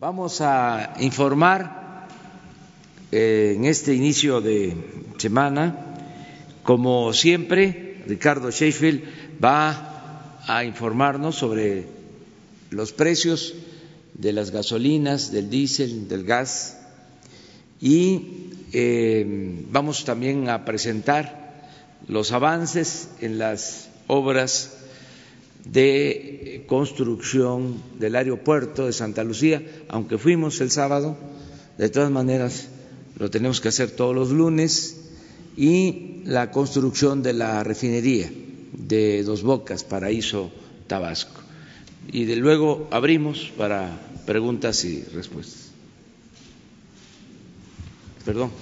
Vamos a informar eh, en este inicio de semana, como siempre, Ricardo Sheffield va a informarnos sobre los precios de las gasolinas, del diésel, del gas y eh, vamos también a presentar los avances en las obras de construcción del aeropuerto de Santa Lucía, aunque fuimos el sábado, de todas maneras lo tenemos que hacer todos los lunes, y la construcción de la refinería de Dos Bocas, Paraíso, Tabasco. Y de luego abrimos para preguntas y respuestas. Perdón.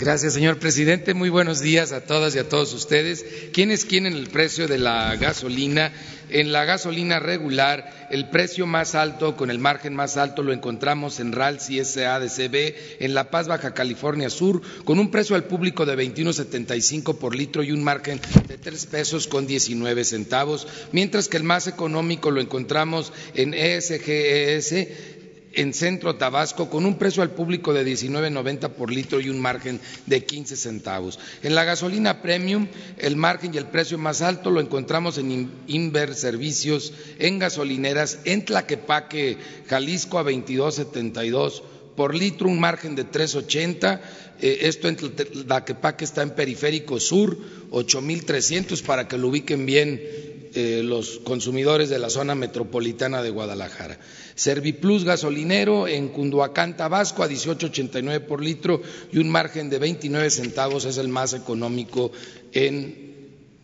Gracias, señor presidente. Muy buenos días a todas y a todos ustedes. ¿Quiénes quieren el precio de la gasolina? En la gasolina regular, el precio más alto, con el margen más alto, lo encontramos en RAL CSA de en La Paz, Baja California Sur, con un precio al público de 21.75 por litro y un margen de tres pesos con 19 centavos, mientras que el más económico lo encontramos en ESGES en Centro Tabasco con un precio al público de 19.90 por litro y un margen de 15 centavos. En la gasolina premium, el margen y el precio más alto lo encontramos en Inver Servicios, en gasolineras, en Tlaquepaque, Jalisco a 22.72 por litro, un margen de 3.80. Eh, esto en Tlaquepaque está en Periférico Sur, 8.300 para que lo ubiquen bien eh, los consumidores de la zona metropolitana de Guadalajara. Serviplus gasolinero en Cunduacán, Tabasco, a 18.89 por litro y un margen de 29 centavos es el más económico en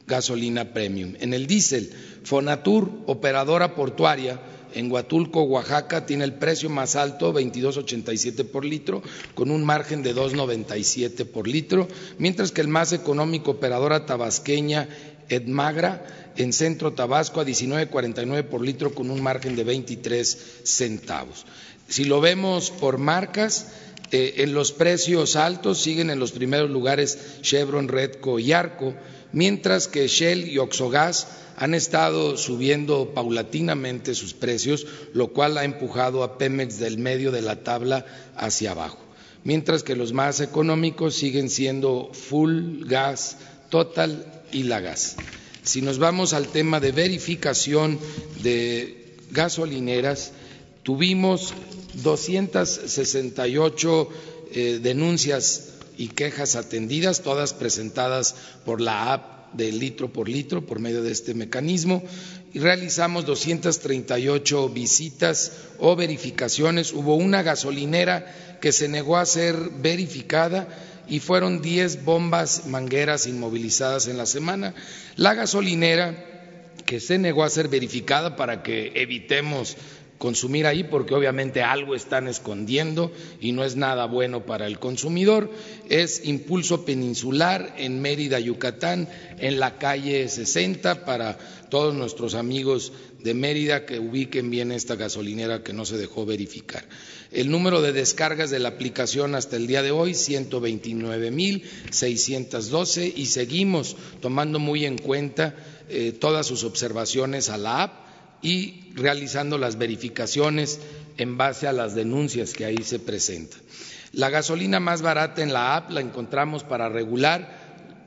gasolina premium. En el diésel, Fonatur, operadora portuaria, en Huatulco, Oaxaca, tiene el precio más alto, 22.87 por litro, con un margen de 2.97 por litro, mientras que el más económico, operadora tabasqueña, Edmagra, en Centro Tabasco a 19.49 por litro con un margen de 23 centavos. Si lo vemos por marcas, eh, en los precios altos siguen en los primeros lugares Chevron, Redco y Arco, mientras que Shell y Oxogas han estado subiendo paulatinamente sus precios, lo cual ha empujado a Pemex del medio de la tabla hacia abajo, mientras que los más económicos siguen siendo Full Gas, Total y La Gas. Si nos vamos al tema de verificación de gasolineras, tuvimos 268 eh, denuncias y quejas atendidas, todas presentadas por la app de litro por litro por medio de este mecanismo y realizamos 238 visitas o verificaciones. Hubo una gasolinera que se negó a ser verificada y fueron 10 bombas mangueras inmovilizadas en la semana. La gasolinera que se negó a ser verificada para que evitemos consumir ahí porque obviamente algo están escondiendo y no es nada bueno para el consumidor. Es Impulso Peninsular en Mérida, Yucatán, en la calle 60 para todos nuestros amigos de Mérida que ubiquen bien esta gasolinera que no se dejó verificar. El número de descargas de la aplicación hasta el día de hoy, 129.612 y seguimos tomando muy en cuenta eh, todas sus observaciones a la app y realizando las verificaciones en base a las denuncias que ahí se presentan. La gasolina más barata en la app la encontramos para regular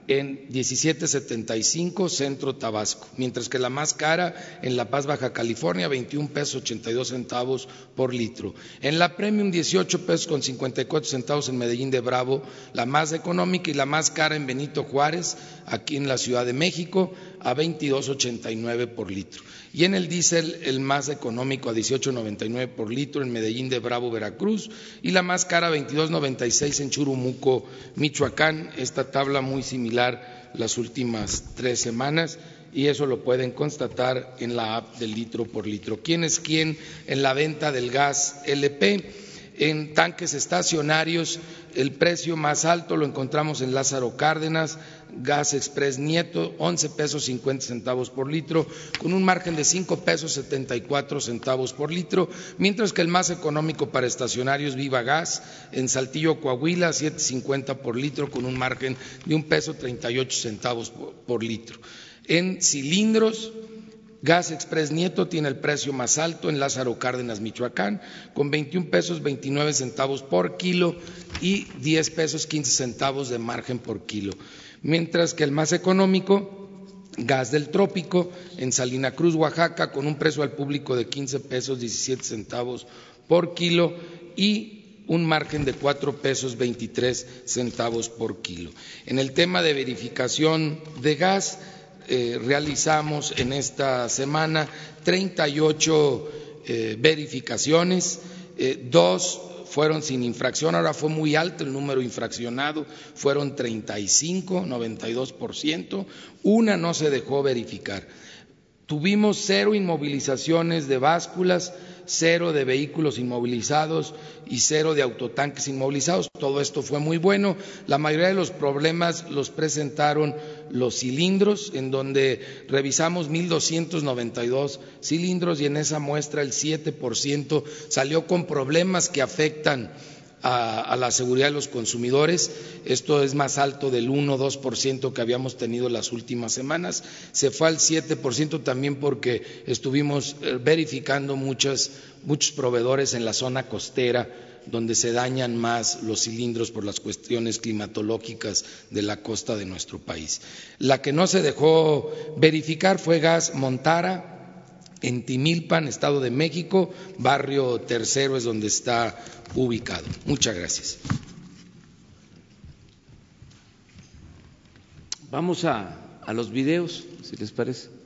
en 17.75 Centro Tabasco, mientras que la más cara en La Paz, Baja California, 21 pesos 82 centavos por litro. En la Premium, 18 pesos con 54 centavos en Medellín de Bravo, la más económica y la más cara en Benito Juárez, aquí en la Ciudad de México, a 22.89 por litro. Y en el diésel, el más económico a 18.99 por litro en Medellín de Bravo, Veracruz, y la más cara 22.96 en Churumuco, Michoacán. Esta tabla muy similar las últimas tres semanas y eso lo pueden constatar en la app del litro por litro. ¿Quién es quién en la venta del gas LP? En tanques estacionarios, el precio más alto lo encontramos en Lázaro Cárdenas, Gas Express Nieto, 11 pesos 50 centavos por litro, con un margen de 5 pesos 74 centavos por litro, mientras que el más económico para estacionarios Viva Gas, en Saltillo, Coahuila, 7.50 por litro, con un margen de un peso 38 centavos por litro. En cilindros, Gas Express Nieto tiene el precio más alto en Lázaro Cárdenas, Michoacán, con 21 pesos 29 centavos por kilo y 10 pesos 15 centavos de margen por kilo. Mientras que el más económico, Gas del Trópico, en Salina Cruz, Oaxaca, con un precio al público de 15 pesos 17 centavos por kilo y un margen de 4 pesos 23 centavos por kilo. En el tema de verificación de gas, eh, realizamos en esta semana 38 eh, verificaciones, eh, dos fueron sin infracción, ahora fue muy alto el número infraccionado, fueron 35, 92%, una no se dejó verificar. Tuvimos cero inmovilizaciones de básculas, cero de vehículos inmovilizados y cero de autotanques inmovilizados. Todo esto fue muy bueno. La mayoría de los problemas los presentaron los cilindros, en donde revisamos 1.292 cilindros y en esa muestra el 7% salió con problemas que afectan a, la seguridad de los consumidores. Esto es más alto del 1 2% que habíamos tenido las últimas semanas. Se fue al 7% también porque estuvimos eh, verificando muchos proveedores en la zona costera donde se dañan más los cilindros por las cuestiones climatológicas de la costa de nuestro país. La que no se dejó verificar fue gas Montara, en Timilpan, Estado de México, barrio tercero es donde está ubicado. Muchas gracias. Vamos a, a los videos, si les parece.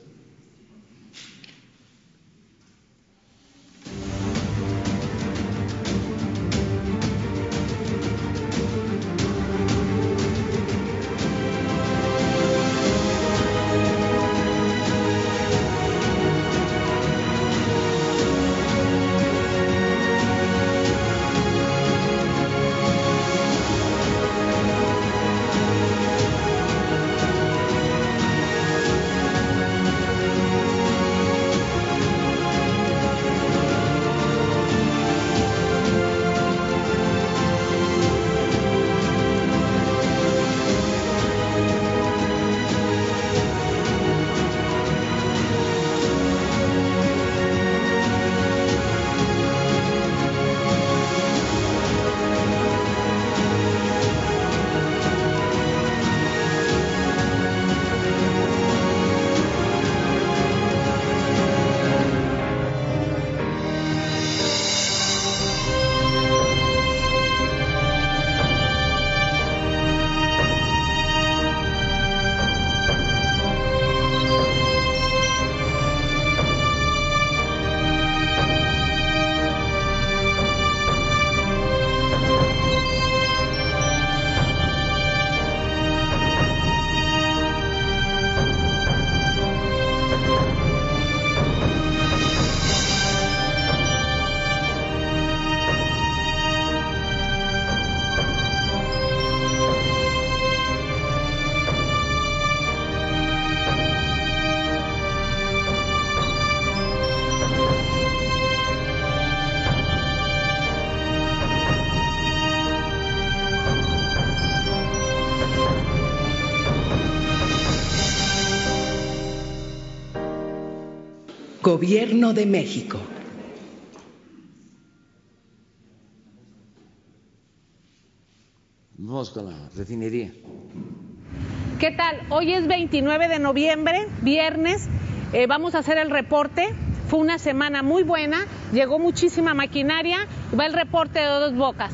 Gobierno de México. Vamos con la refinería. ¿Qué tal? Hoy es 29 de noviembre, viernes. Eh, vamos a hacer el reporte. Fue una semana muy buena. Llegó muchísima maquinaria. Va el reporte de dos bocas.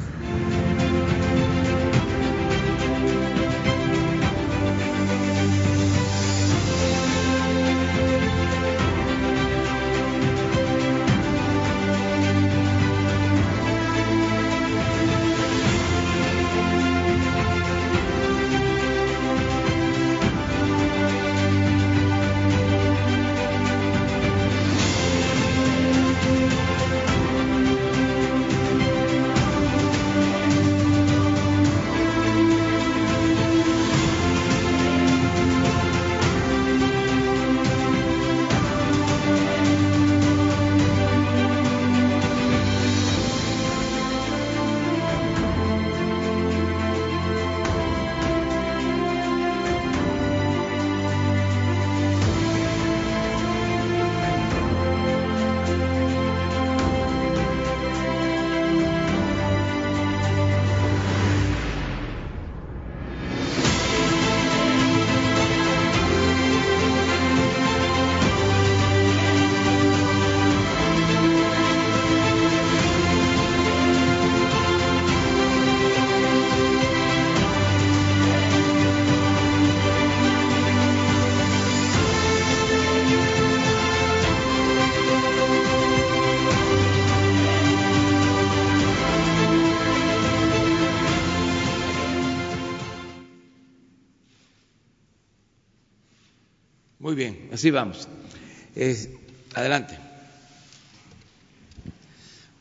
Así vamos. adelante.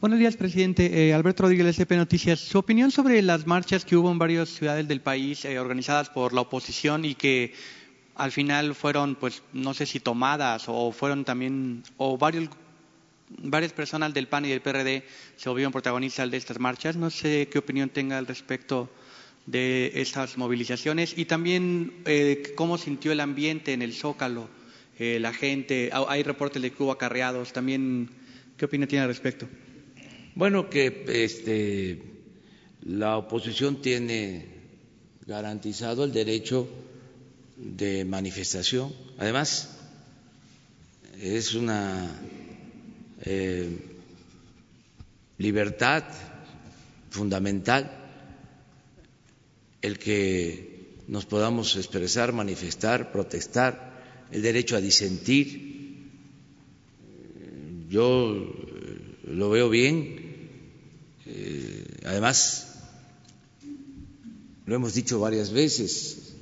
Buenos días, presidente. Eh, Alberto Rodríguez, SP Noticias. Su opinión sobre las marchas que hubo en varias ciudades del país eh, organizadas por la oposición y que al final fueron, pues, no sé si tomadas o fueron también, o varios, varias personas del PAN y del PRD se volvieron protagonistas de estas marchas. No sé qué opinión tenga al respecto de estas movilizaciones y también eh, cómo sintió el ambiente en el Zócalo, la gente. Hay reportes de que hubo acarreados. También, ¿qué opinión tiene al respecto? Bueno, que este, la oposición tiene garantizado el derecho de manifestación. Además, es una eh, libertad fundamental el que nos podamos expresar, manifestar, protestar, el derecho a disentir. Yo lo veo bien eh, además, lo hemos dicho varias veces,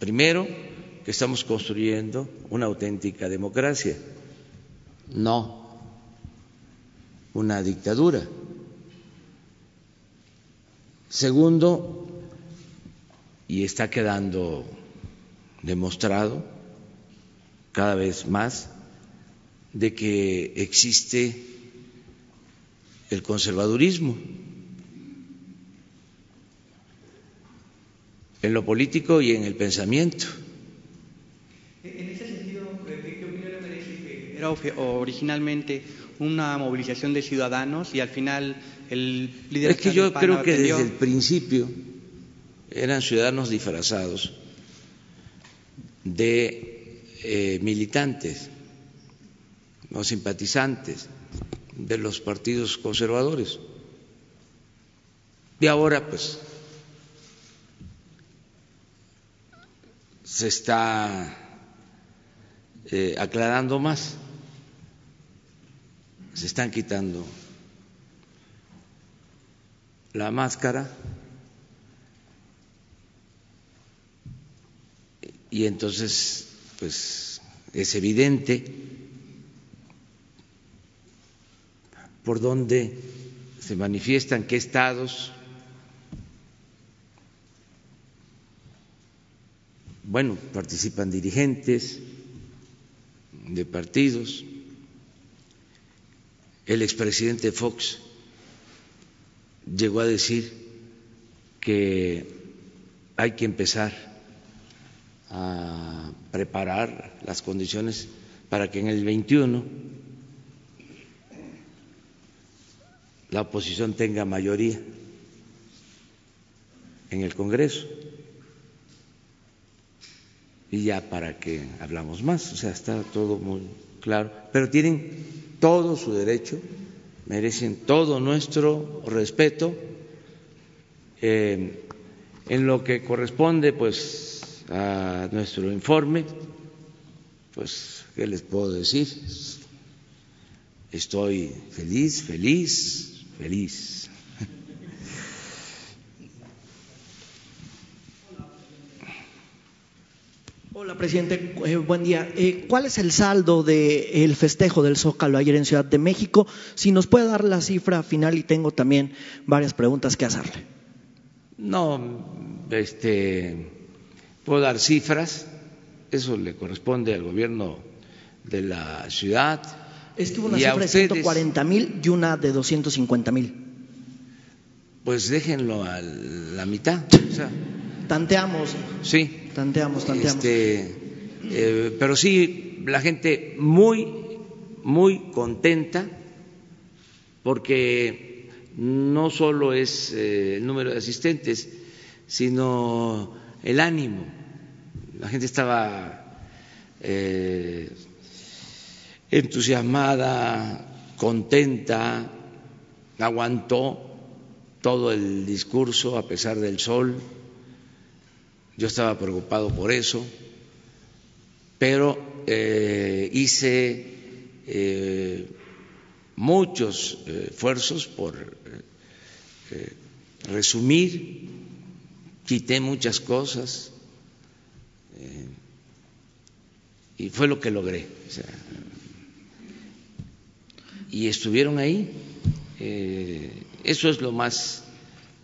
primero, que estamos construyendo una auténtica democracia, no una dictadura. Segundo, y está quedando demostrado cada vez más, de que existe el conservadurismo en lo político y en el pensamiento. En ese sentido, ¿qué opinión le merece que era originalmente una movilización de ciudadanos y al final el líder Es que yo creo que desde el principio eran ciudadanos disfrazados de eh, militantes o simpatizantes de los partidos conservadores. Y ahora, pues, se está eh, aclarando más, se están quitando la máscara y entonces, pues, es evidente por dónde se manifiestan, qué estados. Bueno, participan dirigentes de partidos. El expresidente Fox llegó a decir que hay que empezar a preparar las condiciones para que en el 21 la oposición tenga mayoría en el Congreso. Y ya para que hablamos más, o sea, está todo muy claro. Pero tienen todo su derecho, merecen todo nuestro respeto eh, en lo que corresponde, pues, a nuestro informe. Pues, ¿qué les puedo decir? Estoy feliz, feliz feliz. Hola, presidente. Eh, buen día. Eh, ¿Cuál es el saldo del festejo del Zócalo ayer en Ciudad de México? Si nos puede dar la cifra final y tengo también varias preguntas que hacerle. No, este, puedo dar cifras. Eso le corresponde al gobierno de la ciudad Estuvo una cifra de 140 mil y una de 250 mil. Pues déjenlo a la mitad. tanteamos. Sí. Tanteamos, tanteamos. Este, eh, pero sí, la gente muy, muy contenta porque no solo es eh, el número de asistentes, sino el ánimo. La gente estaba eh, entusiasmada, contenta, aguantó todo el discurso a pesar del sol. Yo estaba preocupado por eso, pero eh, hice eh, muchos esfuerzos por resumir, quité muchas cosas y fue lo que logré. y estuvieron ahí. Eh, eso es lo más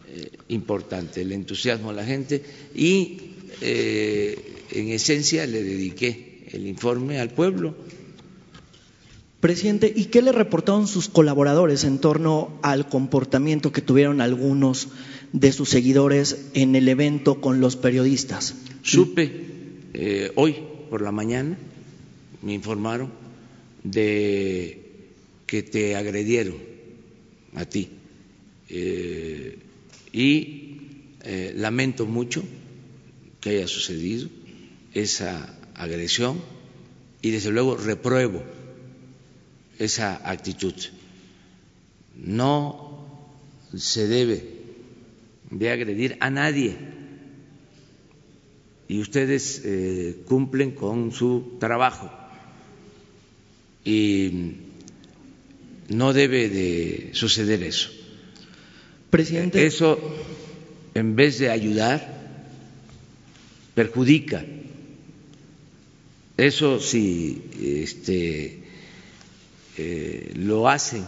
eh, importante, el entusiasmo de la gente y eh, en esencia le dediqué el informe al pueblo. Presidente, ¿y qué le reportaron sus colaboradores en torno al comportamiento que tuvieron algunos de sus seguidores en el evento con los periodistas? Supe hoy por la mañana me informaron de que te agredieron a ti eh, y eh, lamento mucho que haya sucedido esa agresión y desde luego repruebo esa actitud. No se debe de agredir a nadie y ustedes eh, cumplen con su trabajo y no debe de suceder eso. Presidente. Eso, en vez de ayudar, perjudica. Eso si este, eh, lo hacen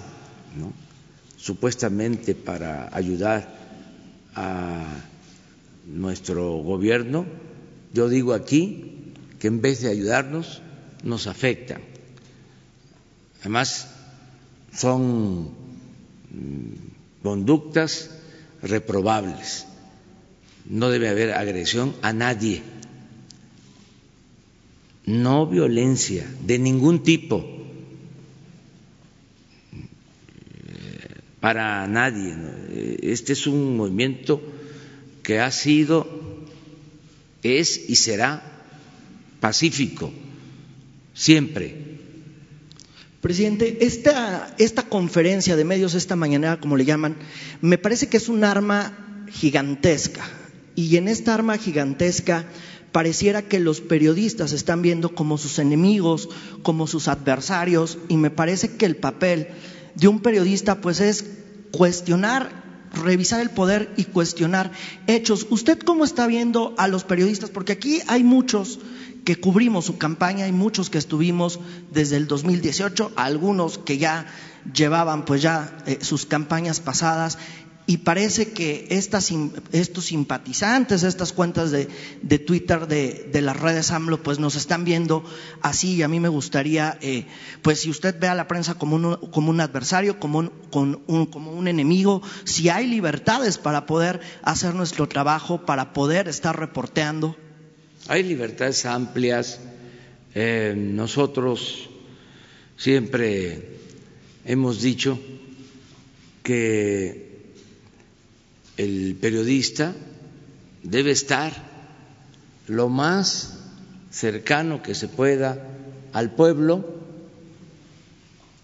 supuestamente para ayudar a nuestro gobierno, yo digo aquí que en vez de ayudarnos, nos afectan. Además, son mm, conductas reprobables. No debe haber agresión a nadie. No violencia de ningún tipo para nadie. Este es un movimiento que ha sido, es y será pacífico, siempre Presidente, esta, esta conferencia de medios, esta mañana, como le llaman, me parece que es un arma gigantesca. Y en esta arma gigantesca pareciera que los periodistas están viendo como sus enemigos, como sus adversarios, y me parece que el papel de un periodista pues es cuestionar, revisar el poder y cuestionar hechos. ¿Usted cómo está viendo a los periodistas? Porque aquí hay muchos que cubrimos su campaña y muchos que estuvimos desde el 2018, algunos que ya llevaban pues ya eh, sus campañas pasadas y parece que estas, estos simpatizantes, estas cuentas de, de Twitter de, de, las redes AMLO, pues nos están viendo así y a mí me gustaría, eh, pues si usted ve a la prensa como un, como un adversario, como un, un, como un enemigo, si hay libertades para poder hacer nuestro trabajo, para poder estar reporteando. Hay libertades amplias. Eh, nosotros siempre hemos dicho que el periodista debe estar lo más cercano que se pueda al pueblo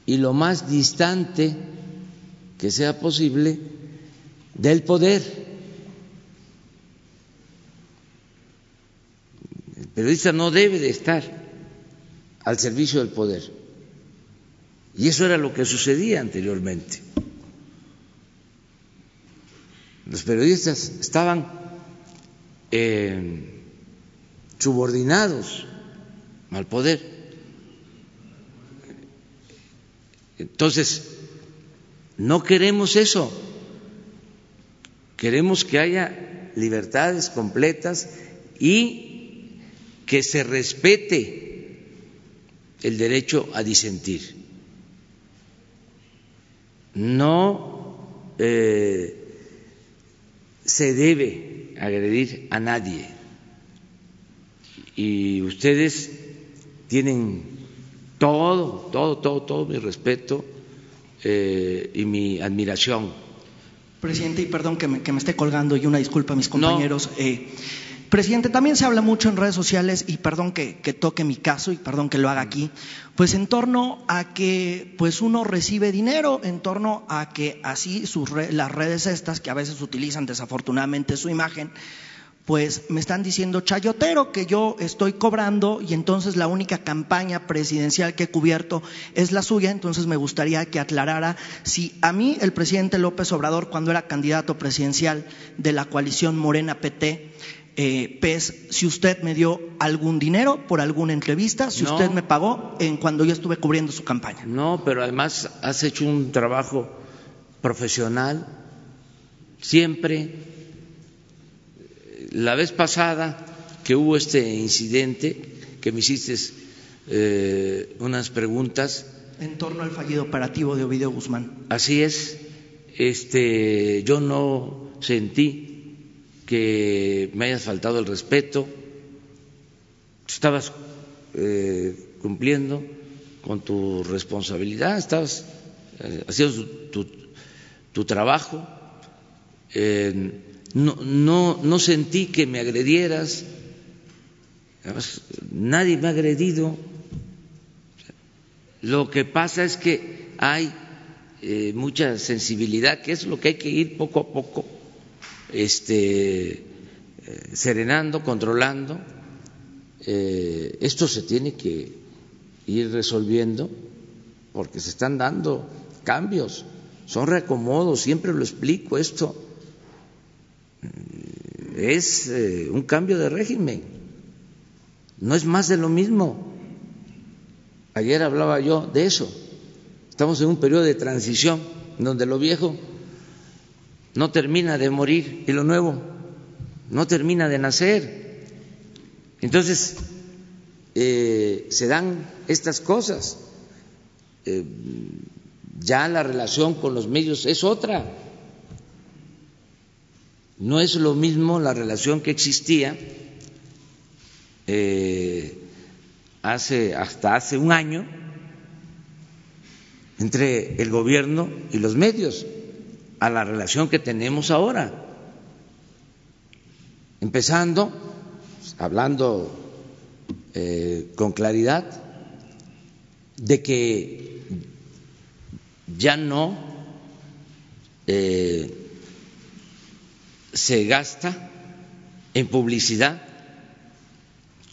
y lo más distante que sea posible del poder. periodista no debe de estar al servicio del poder. Y eso era lo que sucedía anteriormente. Los periodistas estaban eh, subordinados al poder. Entonces, no queremos eso. Queremos que haya libertades completas y que se respete el derecho a disentir. No eh, se debe agredir a nadie. Y ustedes tienen todo, todo, todo, todo mi respeto eh, y mi admiración. Presidente, y perdón que me, que me, esté colgando y una disculpa a mis compañeros. Eh, Presidente, también se habla mucho en redes sociales, y perdón que, toque mi caso y perdón que lo haga aquí, pues en torno a que pues uno recibe dinero, en torno a que así sus las redes estas, que a veces utilizan desafortunadamente su imagen, pues me están diciendo chayotero que yo estoy cobrando y entonces la única campaña presidencial que he cubierto es la suya, entonces me gustaría que aclarara si a mí el presidente López Obrador cuando era candidato presidencial de la coalición Morena PT eh, PES si usted me dio algún dinero por alguna entrevista, si No. usted me pagó en cuando yo estuve cubriendo su campaña. No, pero además has hecho un trabajo profesional siempre. La vez pasada que hubo este incidente, que me hiciste eh, unas preguntas, En torno al fallido operativo de Ovidio Guzmán. así es, este, yo no sentí que me hayas faltado el respeto, estabas eh, cumpliendo con tu responsabilidad, estabas eh, haciendo tu, trabajo, no, sentí que me agredieras, nadie me ha agredido, lo que pasa es que hay eh, mucha sensibilidad, que es lo que hay que ir poco a poco este, eh, serenando, controlando. Eh, esto se tiene que ir resolviendo porque se están dando cambios, son reacomodos, siempre lo explico esto. Mm, Es eh, un cambio de régimen, no es más de lo mismo. Ayer hablaba yo de eso. Estamos en un periodo de transición donde lo viejo no termina de morir y lo nuevo no termina de nacer. Entonces, eh, se dan estas cosas. Eh, ya la relación con los medios es otra. No es lo mismo la relación que existía eh, hace hasta hace un año entre el gobierno y los medios a la relación que tenemos ahora. Empezando, hablando eh, con claridad, de que ya no eh, se gasta en publicidad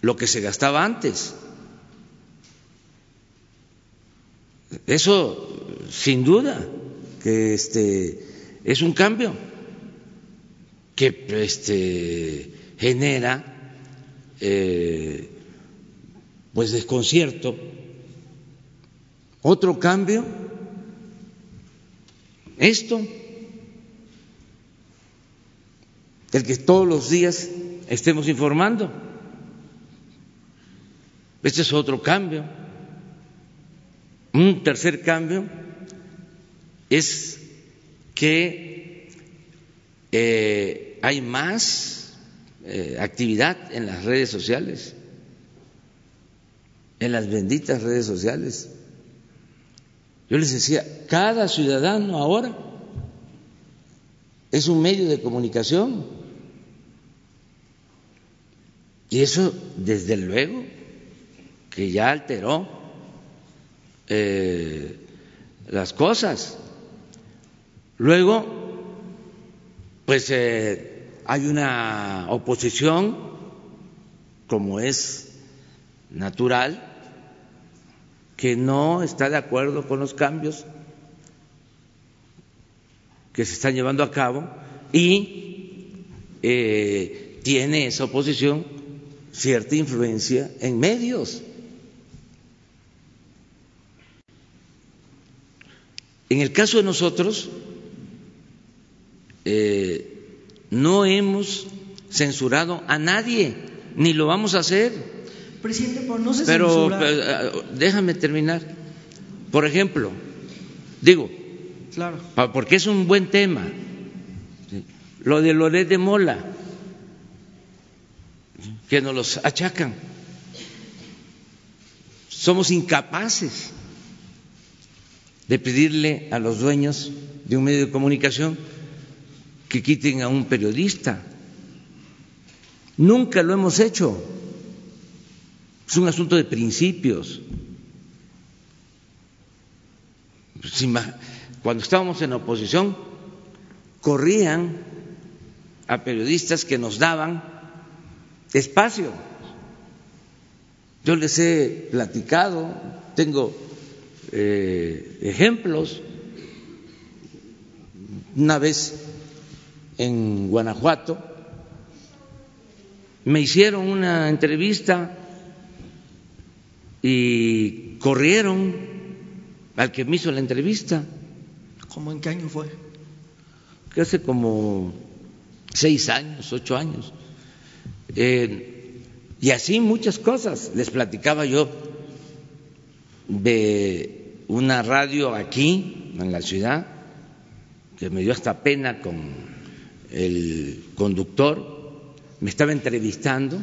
lo que se gastaba antes. Eso, sin duda, que este es un cambio que este, genera eh, pues desconcierto. Otro cambio, esto, el que todos los días estemos informando. Este es otro cambio. Un tercer cambio es que eh, hay más eh, actividad en las redes sociales, en las benditas redes sociales. Yo les decía, cada ciudadano ahora es un medio de comunicación. Y eso, desde luego, que ya alteró eh, las cosas. Luego, pues eh, hay una oposición, como es natural, que no está de acuerdo con los cambios que se están llevando a cabo y eh, tiene esa oposición cierta influencia en medios. En el caso de nosotros, eh, no hemos censurado a nadie, ni lo vamos a hacer. Presidente, pero no se Pero, censura. pero, eh, déjame terminar. Por ejemplo, digo, claro. porque es un buen tema, lo de Loret de Mola, que nos los achacan. Somos incapaces de pedirle a los dueños de un medio de comunicación que quiten a un periodista. Nunca lo hemos hecho. Es un asunto de principios. Pues Cuando estábamos en oposición, corrían a periodistas que nos daban espacio. Yo les he platicado, tengo eh, ejemplos. Una vez en Guanajuato me hicieron una entrevista y corrieron al que me hizo la entrevista. ¿Cómo en qué año fue? Que hace como seis años, ocho años. Eh, y así muchas cosas. Les platicaba yo de una radio aquí, en la ciudad, que me dio hasta pena con el conductor, me estaba entrevistando,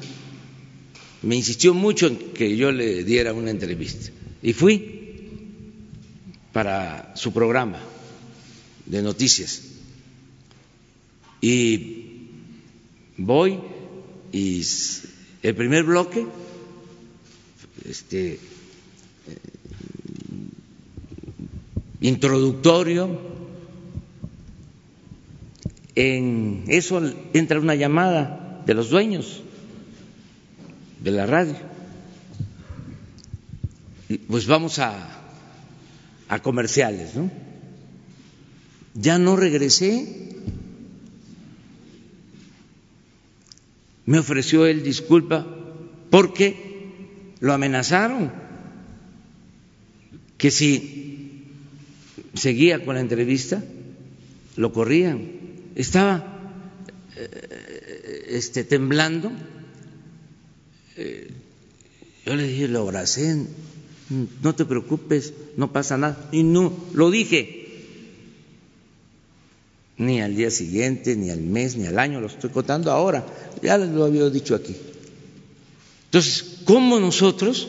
me insistió mucho en que yo le diera una entrevista. Y fui para su programa de noticias. Y voy y el primer bloque, este, introductorio, en eso entra una llamada de los dueños de la radio. Pues vamos a, a comerciales, ¿no? Ya no regresé. Me ofreció él disculpa porque lo amenazaron que si seguía con la entrevista lo corrían. Estaba eh, este, temblando eh, yo le dije, lo abracé, no te preocupes, no pasa nada. Y no, lo dije. Ni al día siguiente, ni al mes, ni al año, lo estoy contando ahora. Ya lo había dicho aquí. Entonces, ¿cómo nosotros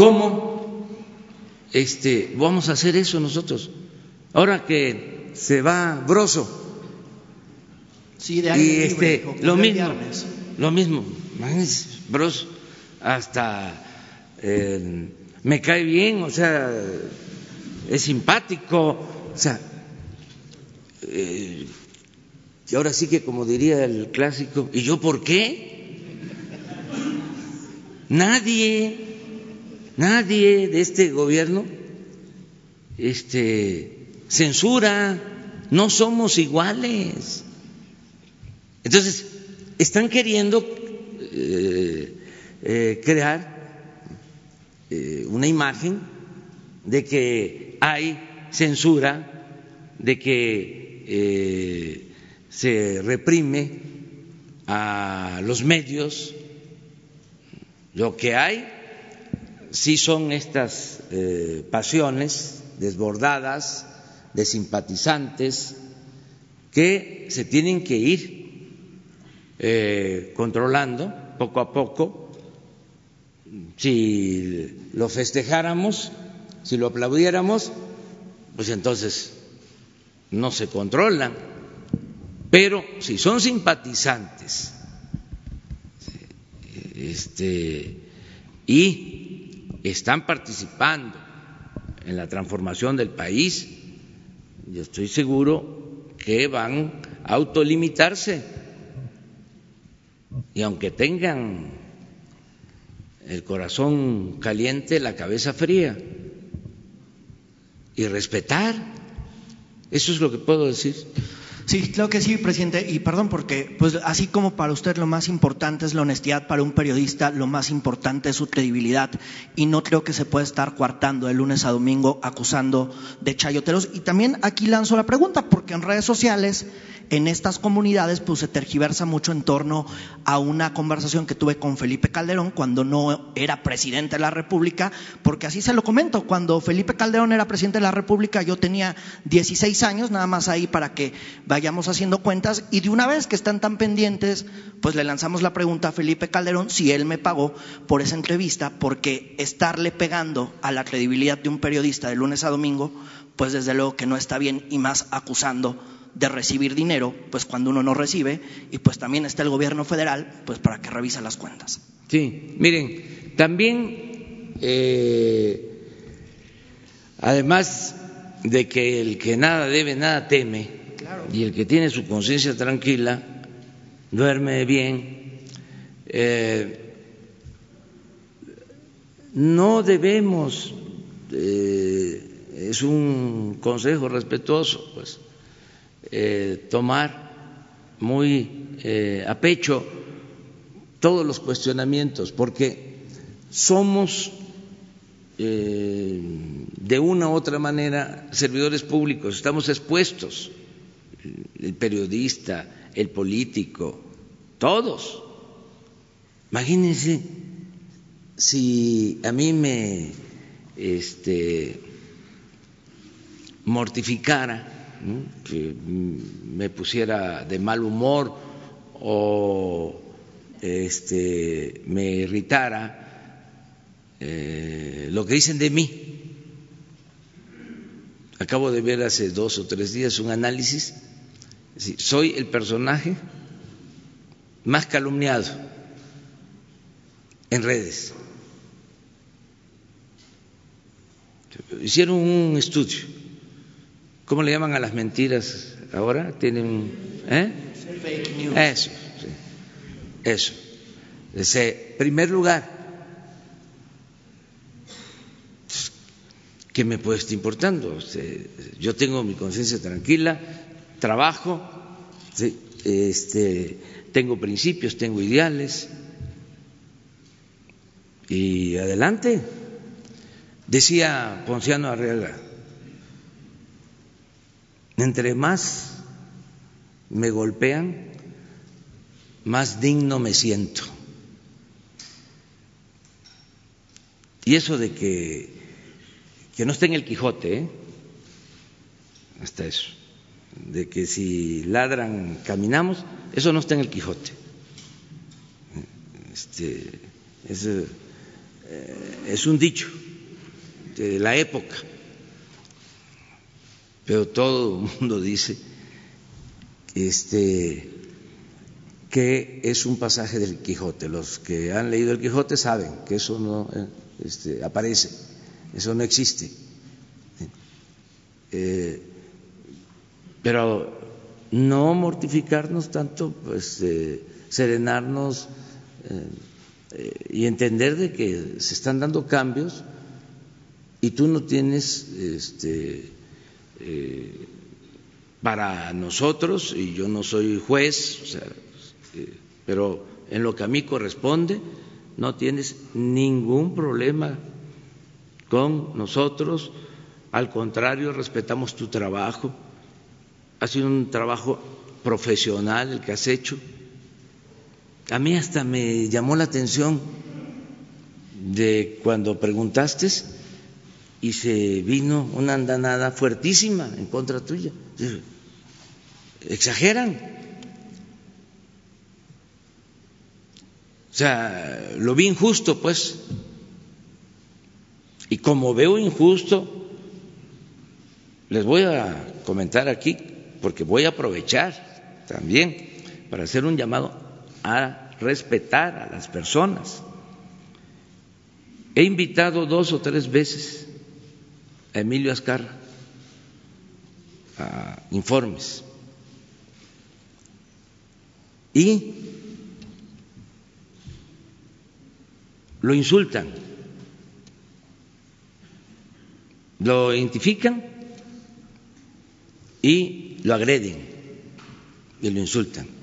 ¿Cómo este, vamos a hacer eso nosotros? Ahora que se va Broso. Sí, de y este, lo mismo, lo mismo, Broso, hasta eh, me cae bien, o sea, es simpático, o sea, eh, y ahora sí que como diría el clásico, ¿y yo por qué? Nadie, nadie de este gobierno, este censura, no somos iguales. Entonces, están queriendo eh, eh, crear eh, una imagen de que hay censura, de que se reprime a los medios. Lo que hay sí son estas pasiones desbordadas, de simpatizantes que se tienen que ir eh, controlando poco a poco. Si lo festejáramos, si lo aplaudiéramos, pues entonces no se controlan. Pero si son simpatizantes este, y están participando en la transformación del país, yo estoy seguro que van a autolimitarse. Y aunque tengan el corazón caliente, la cabeza fría, y respetar, eso es lo que puedo decir. Sí, claro que sí, presidente. Y perdón, porque pues así como para usted lo más importante es la honestidad, para un periodista lo más importante es su credibilidad. Y no creo que se pueda estar coartando de lunes a domingo acusando de chayoteros. Y también aquí lanzo la pregunta, porque en redes sociales en estas comunidades pues se tergiversa mucho en torno a una conversación que tuve con Felipe Calderón cuando no era presidente de la República, porque así se lo comento, cuando Felipe Calderón era presidente de la República yo tenía 16 años, nada más ahí para que vayamos haciendo cuentas, y de una vez que están tan pendientes, pues le lanzamos la pregunta a Felipe Calderón si él me pagó por esa entrevista, porque estarle pegando a la credibilidad de un periodista de lunes a domingo, pues desde luego que no está bien y más acusando de recibir dinero, pues cuando uno no recibe, y pues también está el gobierno federal, pues para que revise las cuentas. Sí, miren, también, eh, además de que el que nada debe, nada teme, y el que tiene su conciencia tranquila, duerme bien, eh, no debemos eh, es un consejo respetuoso, pues, eh, tomar muy eh, a pecho todos los cuestionamientos, porque somos eh, de una u otra manera servidores públicos, estamos expuestos, el periodista, el político, todos. Imagínense si a mí me este, mortificara, que me pusiera de mal humor o este, me irritara eh, lo que dicen de mí. Acabo de ver hace dos o tres días un análisis. Soy el personaje más calumniado en redes. Hicieron un estudio. ¿Cómo le llaman a las mentiras ahora? Tienen. ¿eh? Eso. Eso. Ese primer lugar. ¿Qué me puede estar importando? Yo tengo mi conciencia tranquila, trabajo, este, tengo principios, tengo ideales. Y adelante. Decía Ponciano Arriaga, entre más me golpean, más digno me siento. Y eso de que, que no esté en el Quijote, ¿eh? hasta eso, de que si ladran caminamos, eso no está en el Quijote. Este, es, eh, es un dicho de la época, pero todo el mundo dice este, que es un pasaje del Quijote. Los que han leído el Quijote saben que eso no eh, este, aparece, eso no existe. Eh, pero no mortificarnos tanto, pues eh, serenarnos y entender de que se están dando cambios y tú no tienes este, eh, para nosotros, y yo no soy juez, eh, pero en lo que a mí corresponde, no tienes ningún problema con nosotros, al contrario, respetamos tu trabajo, ha sido un trabajo profesional el que has hecho. A mí hasta me llamó la atención de cuando preguntaste y se vino una andanada fuertísima en contra tuya. Exageran. O sea, lo vi injusto, pues. Y como veo injusto, les voy a comentar aquí, porque voy a aprovechar también para hacer un llamado a respetar a las personas. He invitado dos o tres veces a Emilio Azcarra a informes. Y lo insultan, lo identifican y lo agreden y lo insultan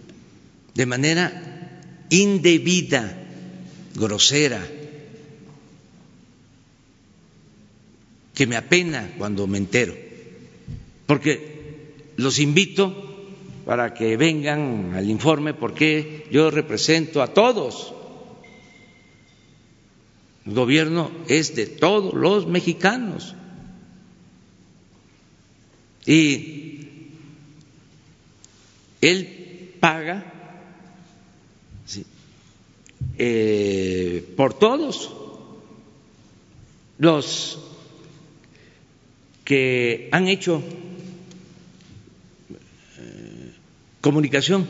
de manera indebida, grosera que me apena cuando me entero, porque los invito para que vengan al informe porque yo represento a todos. El gobierno es de todos los mexicanos. Y él paga eh, por todos los que han hecho eh, comunicación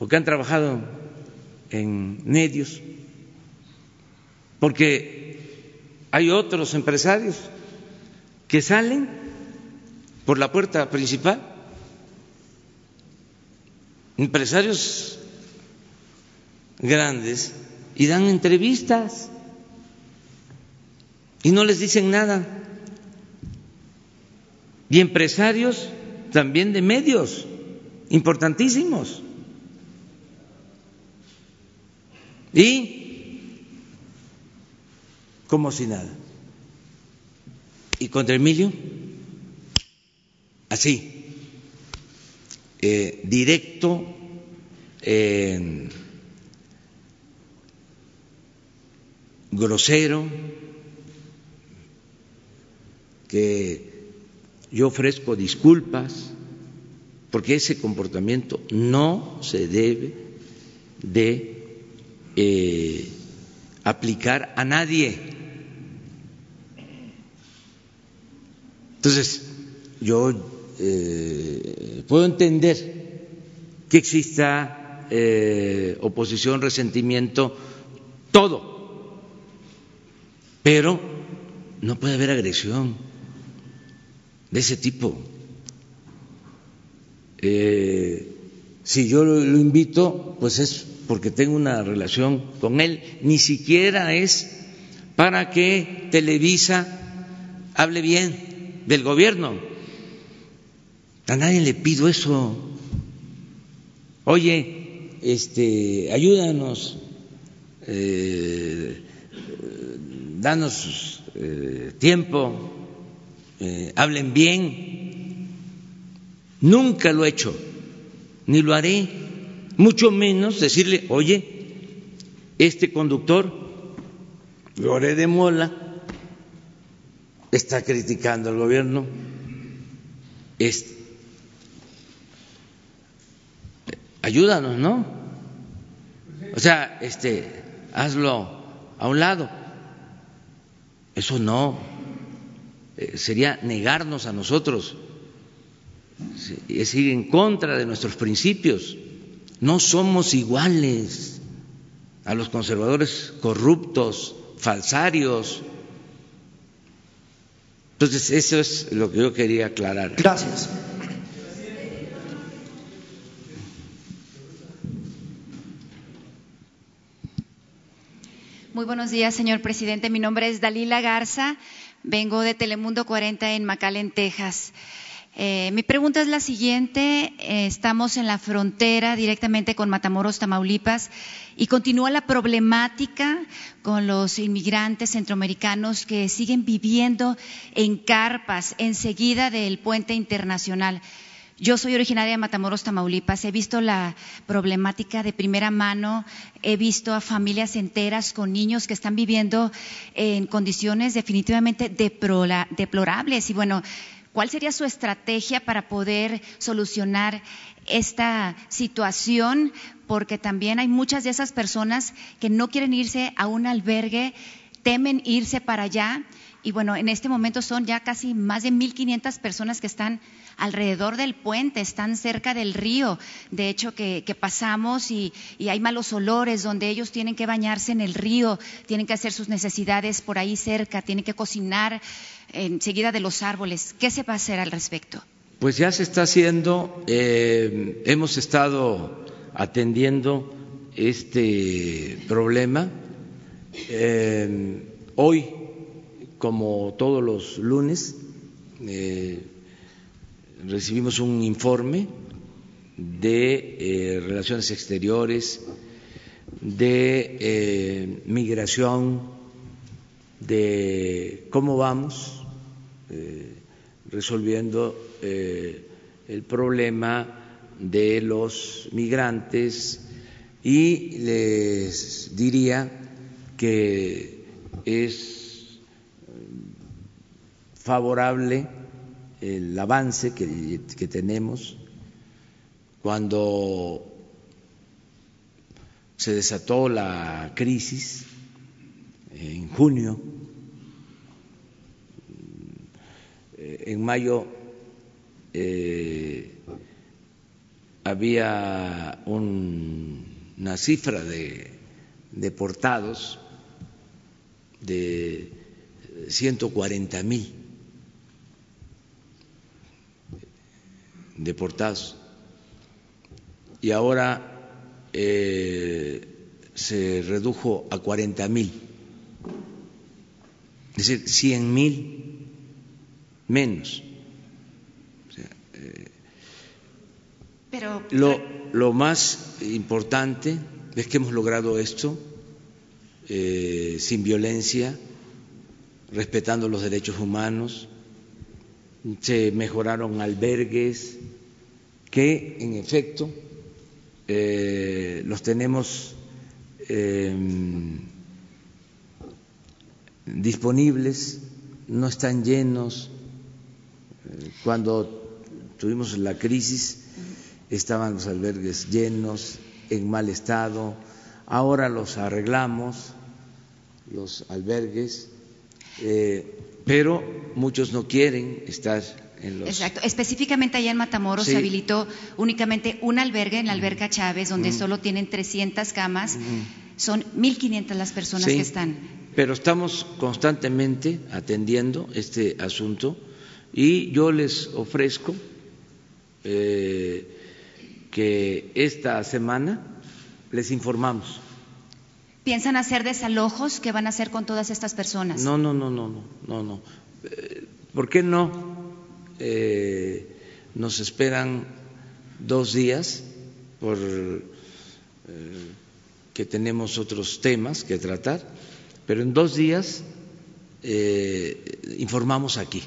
o que han trabajado en medios, porque hay otros empresarios que salen por la puerta principal, empresarios grandes, y dan entrevistas y no les dicen nada y empresarios también de medios importantísimos. Y como si nada. Y contra Emilio, así, eh, directo, eh, grosero, que yo ofrezco disculpas porque ese comportamiento no se debe de eh, aplicar a nadie. Entonces, yo eh, puedo entender que exista eh, oposición, resentimiento, todo, pero no puede haber agresión de ese tipo. Eh, si yo lo, invito, pues es porque tengo una relación con él, ni siquiera es para que Televisa hable bien del gobierno. A nadie le pido eso. Oye, este, ayúdanos, eh, danos eh, tiempo, hablen bien Nunca lo he hecho, ni lo haré, mucho menos decirle, oye, este conductor, Loré de Mola, está criticando al gobierno, ayúdanos, ¿no? O sea, este, hazlo a un lado. Eso no, eh, sería negarnos a nosotros es ir en contra de nuestros principios. No somos iguales a los conservadores corruptos, falsarios. Entonces, eso es lo que yo quería aclarar. Gracias. Muy buenos días, señor presidente. Mi nombre es Dalila Garza. Vengo de Telemundo 40 en McAllen, Texas. Eh, mi pregunta es la siguiente. Eh, estamos en la frontera directamente con Matamoros, Tamaulipas, y continúa la problemática con los inmigrantes centroamericanos que siguen viviendo en carpas enseguida del puente internacional. Yo soy originaria de Matamoros, Tamaulipas. He visto la problemática de primera mano. He visto a familias enteras con niños que están viviendo en condiciones definitivamente deplorables. Y bueno, ¿Cuál sería su estrategia para poder solucionar esta situación? Porque también hay muchas de esas personas que no quieren irse a un albergue, temen irse para allá. Y bueno, en este momento son ya casi más de 1.500 personas que están alrededor del puente, están cerca del río. De hecho, que, pasamos y, hay malos olores donde ellos tienen que bañarse en el río, tienen que hacer sus necesidades por ahí cerca, tienen que cocinar enseguida de los árboles. ¿Qué se va a hacer al respecto? Pues ya se está haciendo. Eh, hemos estado atendiendo este problema. Eh, hoy, como todos los lunes, eh, recibimos un informe de relaciones exteriores, de migración, de cómo vamos eh, resolviendo eh, el problema de los migrantes. Y les diría que es favorable el avance que, tenemos cuando se desató la crisis en junio. En mayo eh, había una cifra de deportados de 140 mil deportados y ahora eh, se redujo a 40 mil, es decir, 100 mil menos. Pero Lo, lo más importante es que hemos logrado esto eh, sin violencia, respetando los derechos humanos, se mejoraron albergues que en efecto eh, los tenemos eh, disponibles, no están llenos. Eh, Cuando tuvimos la crisis estaban los albergues llenos, en mal estado, ahora los arreglamos, los albergues, eh, pero muchos no quieren estar en los... Exacto. Específicamente allá en Matamoros Sí. se habilitó únicamente un albergue en la alberca Chávez, donde solo tienen 300 camas. Son 1.500 las personas Sí, que están. Pero estamos constantemente atendiendo este asunto y yo les ofrezco eh, que esta semana les informamos. ¿Piensan hacer desalojos? ¿Qué van a hacer con todas estas personas? No, no, no, no, no, no, no. Eh, ¿Por qué no? Eh, nos esperan dos días por eh, que tenemos otros temas que tratar, pero en dos días informamos aquí.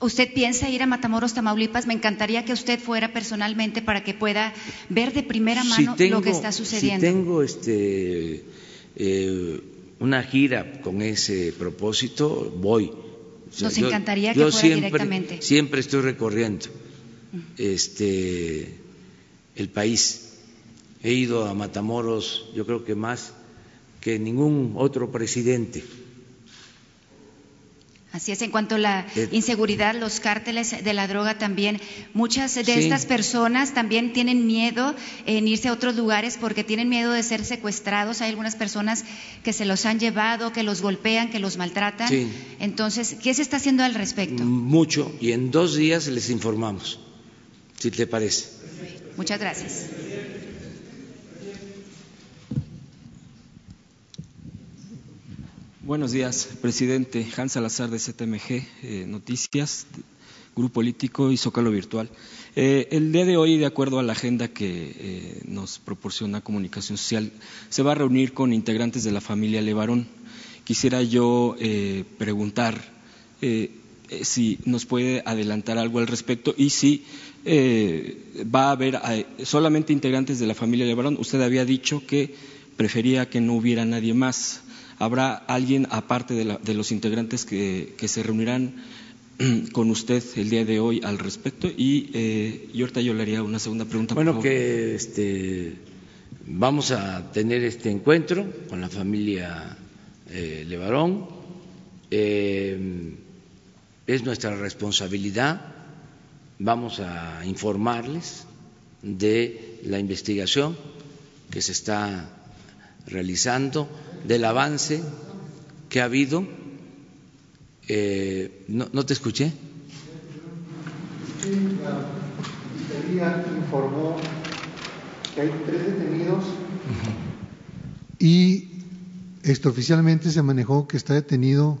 ¿Usted piensa ir a Matamoros, Tamaulipas? Me encantaría que usted fuera personalmente para que pueda ver de primera mano Si tengo- lo que está sucediendo. Si tengo este, eh, una gira con ese propósito, voy. O Nos encantaría que yo fuera siempre, directamente. Siempre estoy recorriendo este, el país. He ido a Matamoros, yo creo que más que ningún otro presidente. Así es, en cuanto a la Eh, inseguridad, los cárteles de la droga también, muchas de Sí. estas personas también tienen miedo en irse a otros lugares porque tienen miedo de ser secuestrados. Hay algunas personas que se los han llevado, que los golpean, que los maltratan. Sí. Entonces, ¿qué se está haciendo al respecto? Mucho, y en dos días les informamos, si te parece. Muchas gracias. Buenos días, presidente Hans Salazar de ZMG eh, Noticias, Grupo Político y Zócalo Virtual. Eh, el día de hoy, de acuerdo a la agenda que eh, nos proporciona Comunicación Social, se va a reunir con integrantes de la familia Levarón. Quisiera yo eh, preguntar eh, si nos puede adelantar algo al respecto y si va a haber solamente integrantes de la familia Levarón. Usted había dicho que prefería que no hubiera nadie más. ¿Habrá alguien aparte de, la- de los integrantes que, que se reunirán con usted el día de hoy al respecto? Y, eh, y ahorita yo le haría una segunda pregunta. por Bueno, favor. que este, vamos a tener este encuentro con la familia eh, Levarón. Eh, es nuestra responsabilidad. Vamos a informarles de la investigación que se está realizando, del avance que ha habido. Eh, no, no te escuché. La Fiscalía informó que hay tres detenidos y extraoficialmente se manejó que está detenido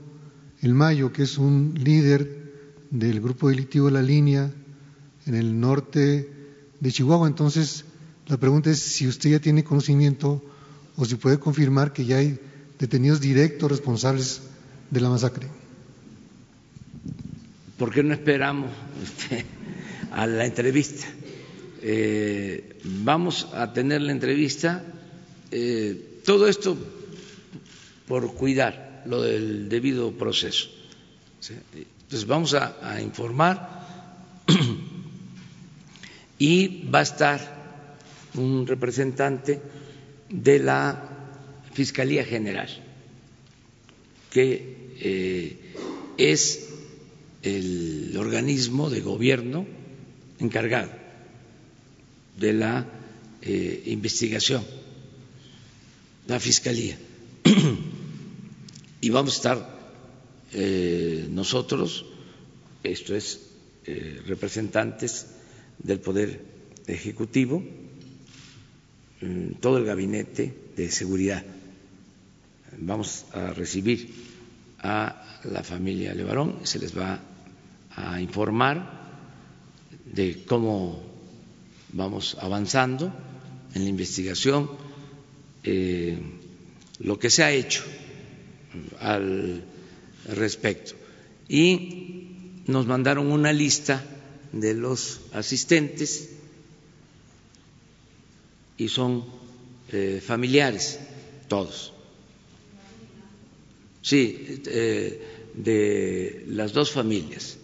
el Mayo, que es un líder del grupo delictivo La Línea en el norte de Chihuahua. Entonces, la pregunta es si usted ya tiene conocimiento o si puede confirmar que ya hay detenidos directos responsables de la masacre. ¿Por qué no esperamos este, a la entrevista? Eh, vamos a tener la entrevista. eh, todo esto por cuidar lo del debido proceso. Entonces vamos a informar y va a estar un representante de la Fiscalía General, que eh, es el organismo de gobierno encargado de la eh, investigación, la Fiscalía. y vamos a estar eh, nosotros, esto es, representantes del Poder Ejecutivo, todo el gabinete de seguridad. Vamos a recibir a la familia Levarón, se les va a informar de cómo vamos avanzando en la investigación, eh, lo que se ha hecho al respecto. Y nos mandaron una lista de los asistentes y son eh, familiares todos. Sí, eh, de las dos familias,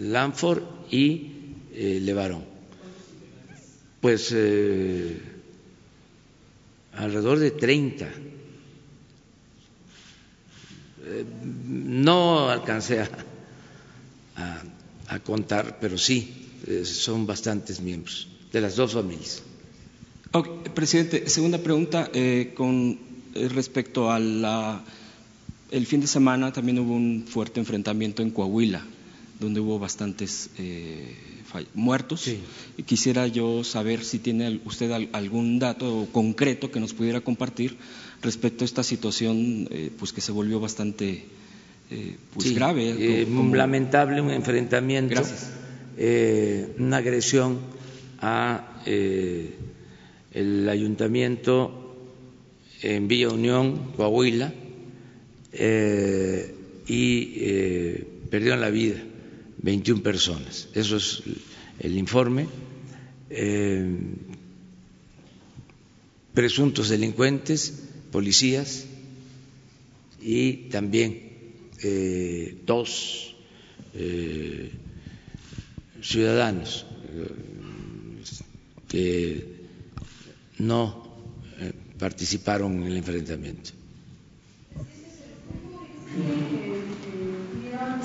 Lanford y eh, Levarón. Pues eh, alrededor de 30. Eh, no alcancé a, contar, pero sí, son bastantes miembros de las dos familias. Okay, presidente, segunda pregunta eh, con respecto a la el fin de semana también hubo un fuerte enfrentamiento en Coahuila, donde hubo bastantes eh, muertos. Sí. Quisiera yo saber si tiene usted algún dato concreto que nos pudiera compartir respecto a esta situación, eh, pues que se volvió bastante eh, pues sí, grave. Como... lamentable, un enfrentamiento, una agresión a el ayuntamiento en Villa Unión, Coahuila eh, y eh, perdieron la vida 21 personas. Eso es el informe. Eh, presuntos delincuentes, policías y también dos ciudadanos que no participaron en el enfrentamiento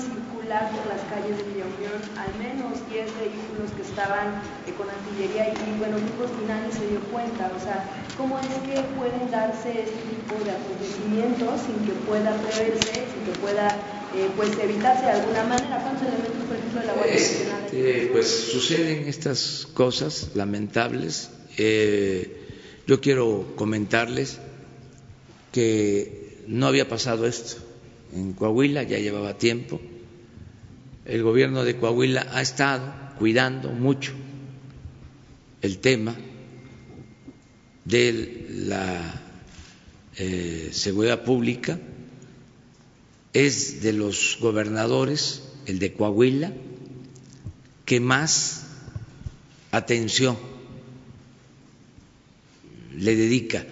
circular por las calles de Villa Unión al menos 10 vehículos que estaban eh, con artillería y, y, bueno, grupos finales se dio cuenta, o sea, ¿cómo es que pueden darse este tipo de acontecimientos sin que pueda preverse, sin que pueda eh, pues evitarse de alguna manera? ¿Cuántos elementos, por ejemplo, de la Guardia Nacional? Eh, pues suceden estas cosas lamentables. Eh, yo quiero comentarles que no había pasado esto en Coahuila, ya llevaba tiempo. El gobierno de Coahuila ha estado cuidando mucho el tema de la eh, seguridad pública. Es de los gobernadores, el de Coahuila, que más atención le dedica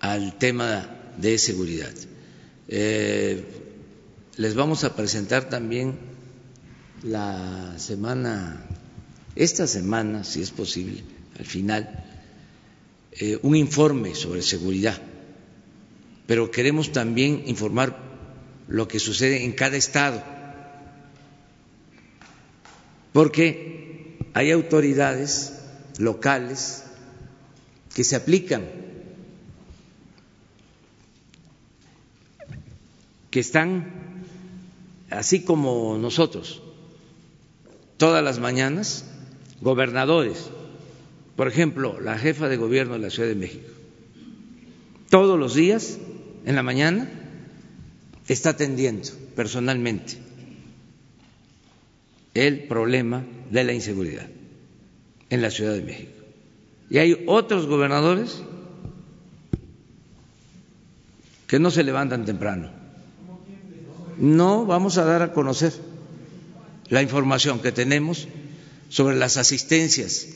al tema de seguridad. Eh, les vamos a presentar también la semana, esta semana, si es posible, al final, eh, un informe sobre seguridad. Pero queremos también informar lo que sucede en cada estado, porque hay autoridades locales que se aplican que están así como nosotros, todas las mañanas, gobernadores, por ejemplo, la jefa de gobierno de la Ciudad de México, todos los días, en la mañana, está atendiendo personalmente el problema de la inseguridad en la Ciudad de México. Y hay otros gobernadores que no se levantan temprano no vamos a dar a conocer la información que tenemos sobre las asistencias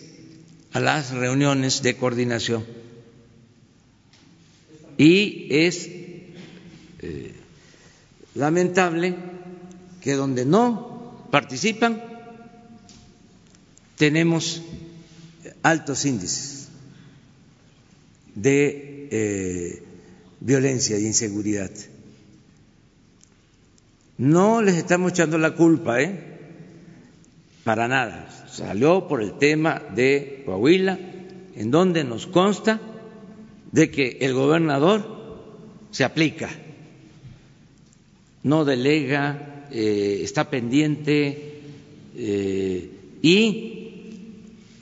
a las reuniones de coordinación. Y es eh, lamentable que donde no participan tenemos altos índices de eh, violencia e inseguridad. No les estamos echando la culpa, ¿eh? Para nada. Salió por el tema de Coahuila, en donde nos consta de que el gobernador se aplica, no delega, eh, está pendiente eh, y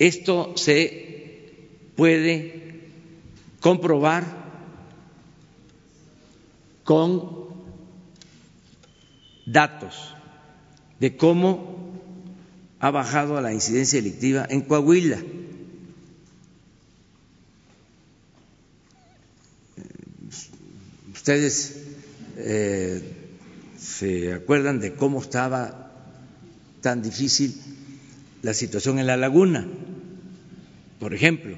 esto se puede comprobar con datos de cómo ha bajado la incidencia delictiva en Coahuila. Ustedes eh, se acuerdan de cómo estaba tan difícil la situación en la laguna, por ejemplo,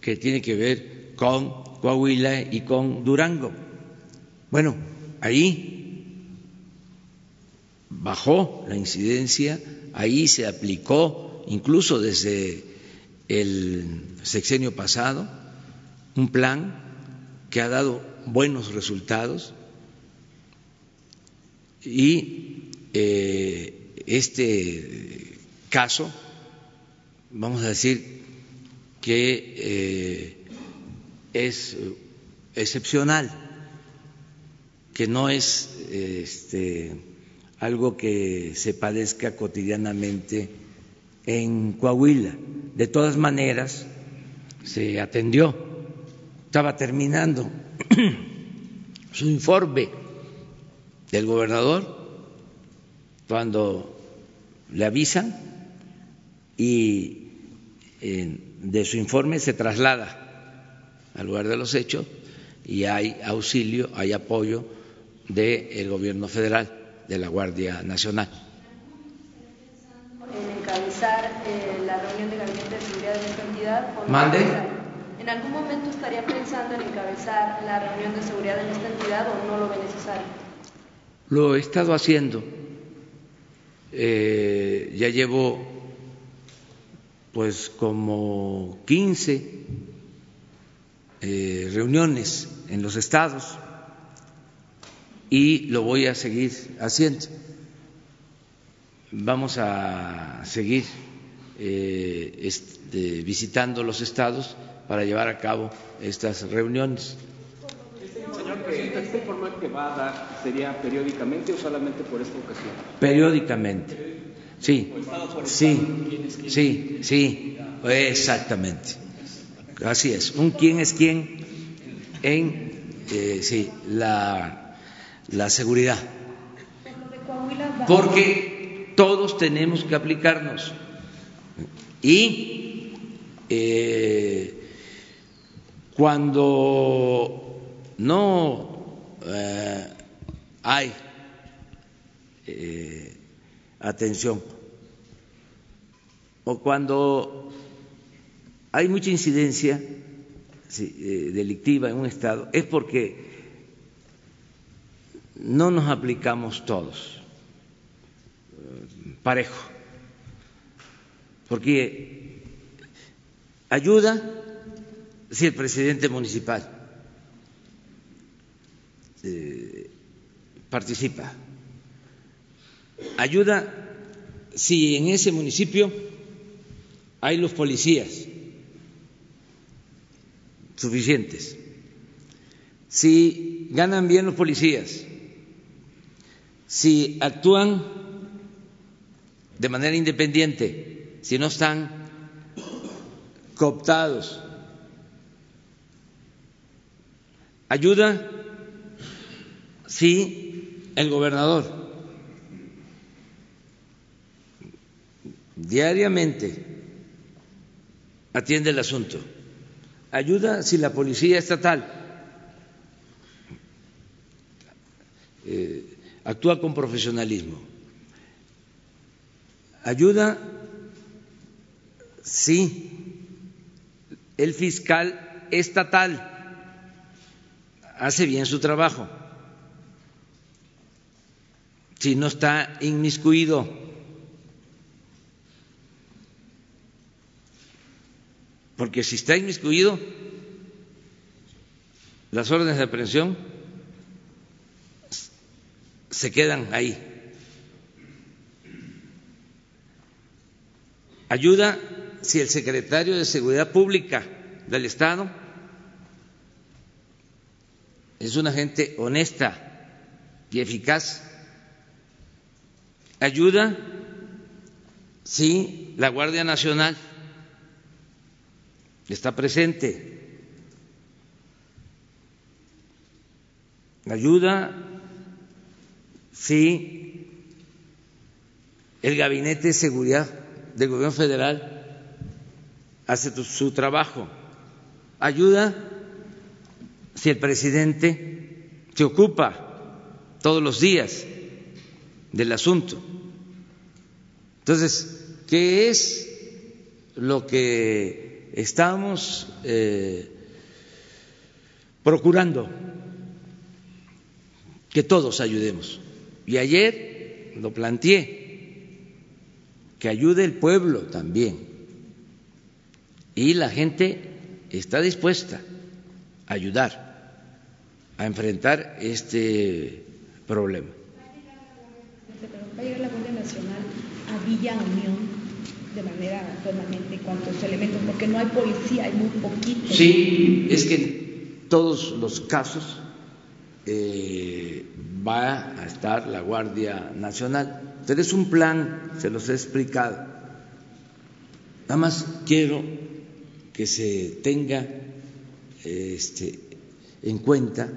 que tiene que ver con Coahuila y con Durango. Bueno, ahí bajó la incidencia, ahí se aplicó, incluso desde el sexenio pasado, un plan que ha dado buenos resultados y eh, este caso, vamos a decir que eh, es excepcional, que no es este, algo que se padezca cotidianamente en Coahuila. De todas maneras, se atendió, estaba terminando su informe del gobernador cuando le avisan y eh, de su informe se traslada al lugar de los hechos y hay auxilio, hay apoyo del gobierno federal, de la Guardia Nacional. ¿En encabezar eh, la reunión de gabinete de seguridad de esta entidad? ¿Mande? ¿En algún momento estaría pensando en encabezar la reunión de seguridad en esta entidad o no lo ve necesario? Lo he estado haciendo. Eh, ya llevo pues como 15 eh, reuniones en los estados y lo voy a seguir haciendo. Vamos a seguir eh, este, visitando los estados para llevar a cabo estas reuniones. Señor presidente, ¿este informe que va a dar sería periódicamente o solamente por esta ocasión? Periódicamente. Sí, sí, sí, sí, exactamente. Así es. Un quién es quién en eh, sí, la, la seguridad. Porque todos tenemos que aplicarnos. Y eh, cuando no eh, hay eh, atención. O cuando hay mucha incidencia eh, delictiva en un Estado, es porque no nos aplicamos todos. Eh, parejo, porque ayuda si el presidente municipal eh, participa, ayuda si en ese municipio hay los policías suficientes, si ganan bien los policías, si actúan de manera independiente, si no están cooptados, ayuda si el gobernador diariamente atiende el asunto. Ayuda si la policía estatal eh, actúa con profesionalismo. Ayuda si el fiscal estatal hace bien su trabajo, si no está inmiscuido porque si está inmiscuido, las órdenes de aprehensión se quedan ahí. Ayuda si el secretario de Seguridad Pública del Estado es una gente honesta y eficaz. Ayuda si la Guardia Nacional está presente. Ayuda si el Gabinete de Seguridad del Gobierno Federal hace su trabajo, ayuda si el presidente se ocupa todos los días del asunto. Entonces, ¿qué es lo que estamos eh, procurando? Que todos ayudemos. Y ayer lo planteé, que ayude el pueblo también. Y la gente está dispuesta a ayudar a enfrentar este problema. ¿Va a llegar la Guardia Nacional a Villa Unión de manera permanente en elementos? Porque no hay policía, hay muy poquito. Sí, es que en todos los casos eh, va a estar la Guardia Nacional. Pero es un plan, se los he explicado. Nada más quiero que se tenga este, en cuenta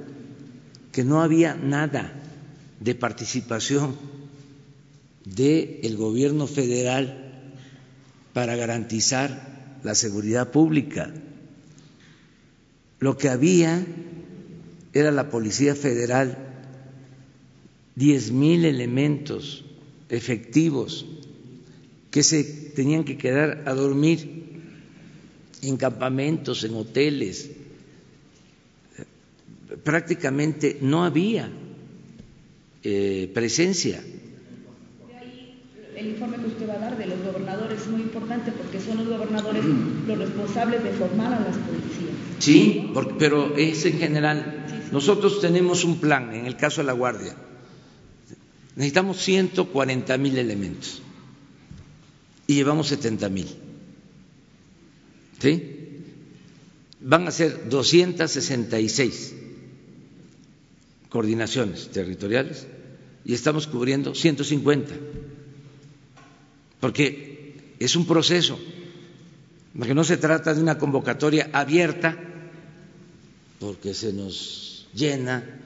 que no había nada de participación del gobierno federal para garantizar la seguridad pública. Lo que había era la Policía Federal, diez mil elementos efectivos que se tenían que quedar a dormir en campamentos, en hoteles. Prácticamente no había eh, presencia. El informe que usted va a dar de los gobernadores es muy importante porque son los gobernadores los responsables de formar a las policías. Sí, pero es en general. Nosotros tenemos un plan en el caso de la Guardia. Necesitamos 140 mil elementos y llevamos 70 mil. ¿Sí? Van a ser 266 coordinaciones territoriales y estamos cubriendo 150, porque es un proceso, porque no se trata de una convocatoria abierta, porque se nos llena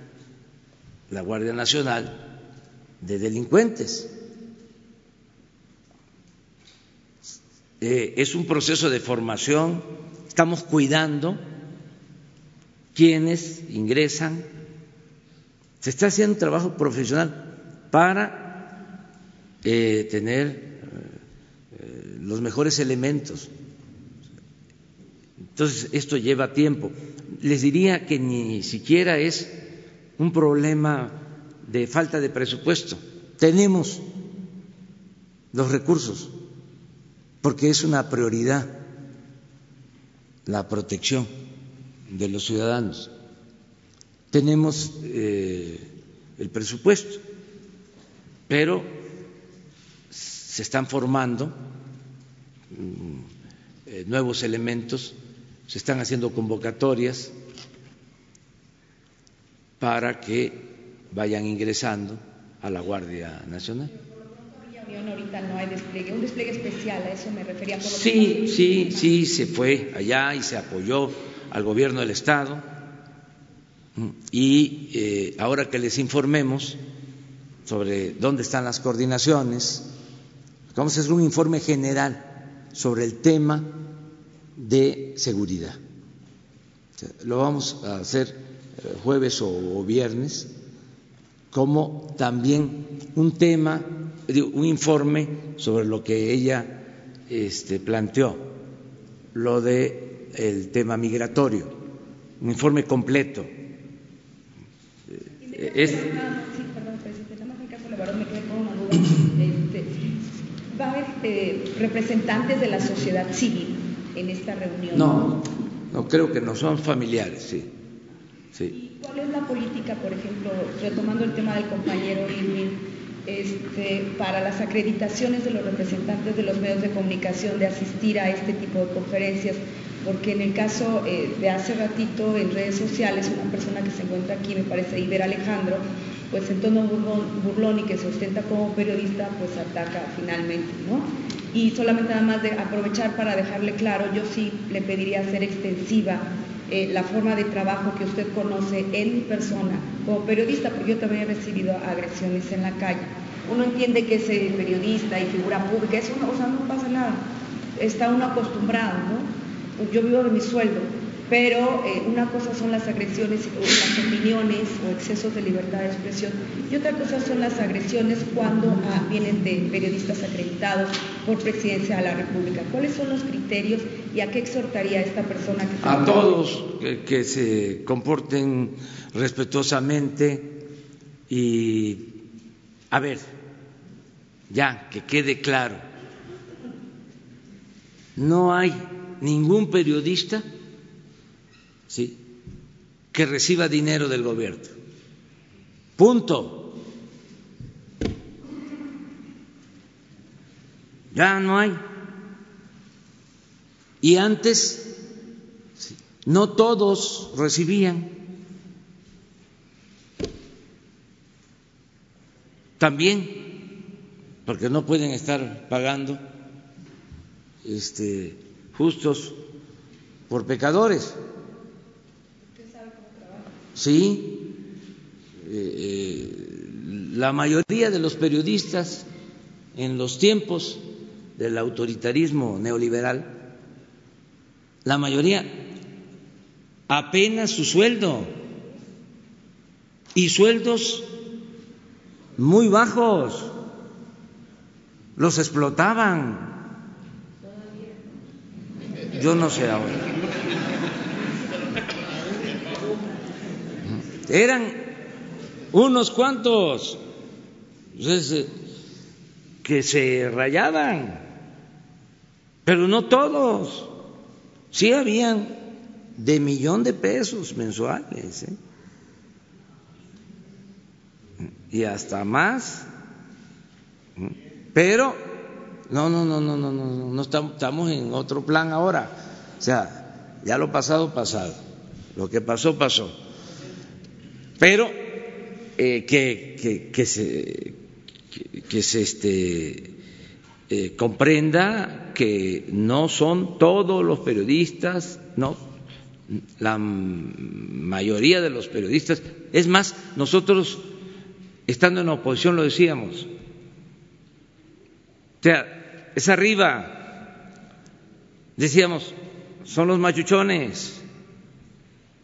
la Guardia Nacional de delincuentes. Eh, es un proceso de formación, estamos cuidando quienes ingresan, se está haciendo un trabajo profesional para eh, tener los mejores elementos. Entonces, esto lleva tiempo. Les diría que ni siquiera es un problema de falta de presupuesto. Tenemos los recursos porque es una prioridad la protección de los ciudadanos. Tenemos eh, el presupuesto, pero se están formando eh, nuevos elementos, se están haciendo convocatorias para que vayan ingresando a la Guardia Nacional ahorita no hay despliegue, un despliegue especial, a eso me refería. sí, sí, sí, se fue allá y se apoyó al gobierno del Estado y eh, ahora que les informemos sobre dónde están las coordinaciones, vamos a hacer un informe general sobre el tema de seguridad. Lo vamos a hacer eh, jueves o viernes, como también un tema un informe sobre lo que ella este, planteó, lo de el tema migratorio, un informe completo. Es... Sí, perdón, presidente, nada más en caso de me quedé con una duda. Este, ¿Va a haber eh, representantes de la sociedad civil en esta reunión? No, no creo que no, son familiares, sí. sí. ¿Y cuál es la política, por ejemplo, retomando el tema del compañero Irving? este, para las acreditaciones de los representantes de los medios de comunicación de asistir a este tipo de conferencias, porque en el caso eh, de hace ratito en redes sociales, una persona que se encuentra aquí, me parece Iber Alejandro, pues en tono burlón, y que se ostenta como periodista, pues ataca finalmente, ¿no? Y solamente nada más de aprovechar para dejarle claro, yo sí le pediría hacer extensiva eh, la forma de trabajo que usted conoce en mi persona como periodista, porque yo también he recibido agresiones en la calle. uno entiende que es periodista y figura pública, eso no, o sea, no pasa nada, está uno acostumbrado, ¿no? Yo vivo de mi sueldo, pero eh, una cosa son las agresiones o las opiniones o excesos de libertad de expresión y otra cosa son las agresiones cuando ah, vienen de periodistas acreditados por presidencia de la República. ¿Cuáles son los criterios y a qué exhortaría esta persona que A todos que se comporten respetuosamente y, a ver, ya que quede claro, no hay ningún periodista ¿sí? que reciba dinero del gobierno. Punto. Ya no hay. Y antes no todos recibían. También, porque no pueden estar pagando este, justos por pecadores. Sí, eh, eh, la mayoría de los periodistas en los tiempos del autoritarismo neoliberal, la mayoría apenas su sueldo y sueldos muy bajos, los explotaban. Yo no sé ahora. Eran unos cuantos eh, que se rayaban, pero no todos. Sí habían de millón de pesos mensuales ¿eh? y hasta más. Pero no, no, no, no, no, no, no estamos, estamos en otro plan ahora. O sea, ya lo pasado, pasado. Lo que pasó, pasó pero eh, que, que, se, que, se este, eh, comprenda que no son todos los periodistas, no, la mayoría de los periodistas. Es más, nosotros, estando en oposición, lo decíamos. O sea, es arriba. Decíamos, son los machuchones,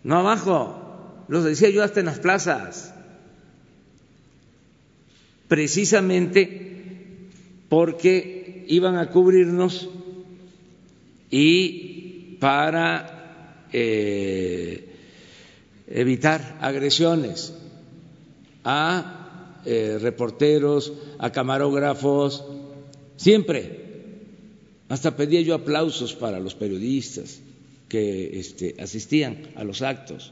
no abajo los decía yo hasta en las plazas, precisamente porque iban a cubrirnos y para eh, evitar agresiones a eh, reporteros, a camarógrafos, siempre. Hasta pedía yo aplausos para los periodistas que este, asistían a los actos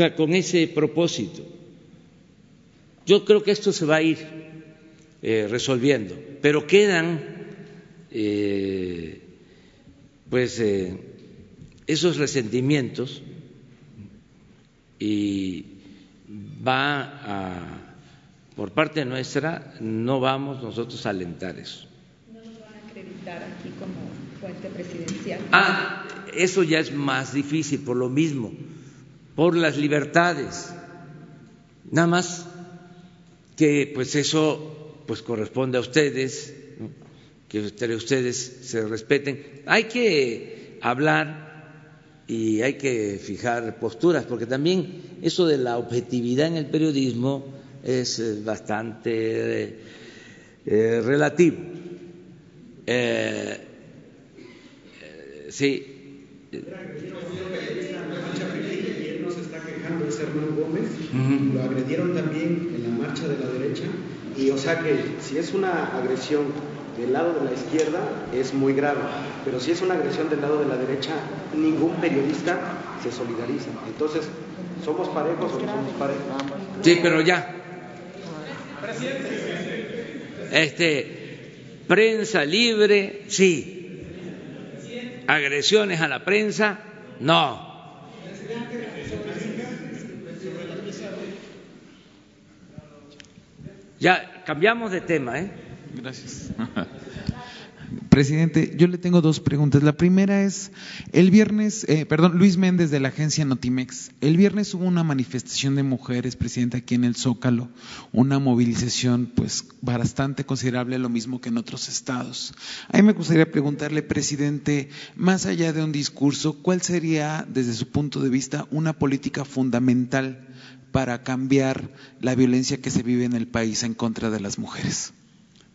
sea, con ese propósito. Yo creo que esto se va a ir eh, resolviendo, pero quedan eh, pues eh, esos resentimientos y va a, por parte nuestra, no vamos nosotros a alentar eso. Ah, eso ya es más difícil por lo mismo por las libertades. Nada más que pues eso pues corresponde a ustedes, que ustedes se respeten. Hay que hablar y hay que fijar posturas, porque también eso de la objetividad en el periodismo es eh, bastante eh, relativo. Eh, sí Hernán Gómez, lo agredieron también en la marcha de la derecha, y o sea que si es una agresión del lado de la izquierda es muy grave, pero si es una agresión del lado de la derecha, ningún periodista se solidariza. Entonces, ¿somos parejos o no somos parejos? Sí, pero ya. Este, prensa libre, sí. Agresiones a la prensa, no. Ya cambiamos de tema, ¿eh? Gracias. Presidente, yo le tengo dos preguntas. La primera es, el viernes, eh, perdón, Luis Méndez de la agencia Notimex, el viernes hubo una manifestación de mujeres, Presidente, aquí en el Zócalo, una movilización pues bastante considerable, lo mismo que en otros estados. A mí me gustaría preguntarle, Presidente, más allá de un discurso, ¿cuál sería, desde su punto de vista, una política fundamental para cambiar la violencia que se vive en el país en contra de las mujeres?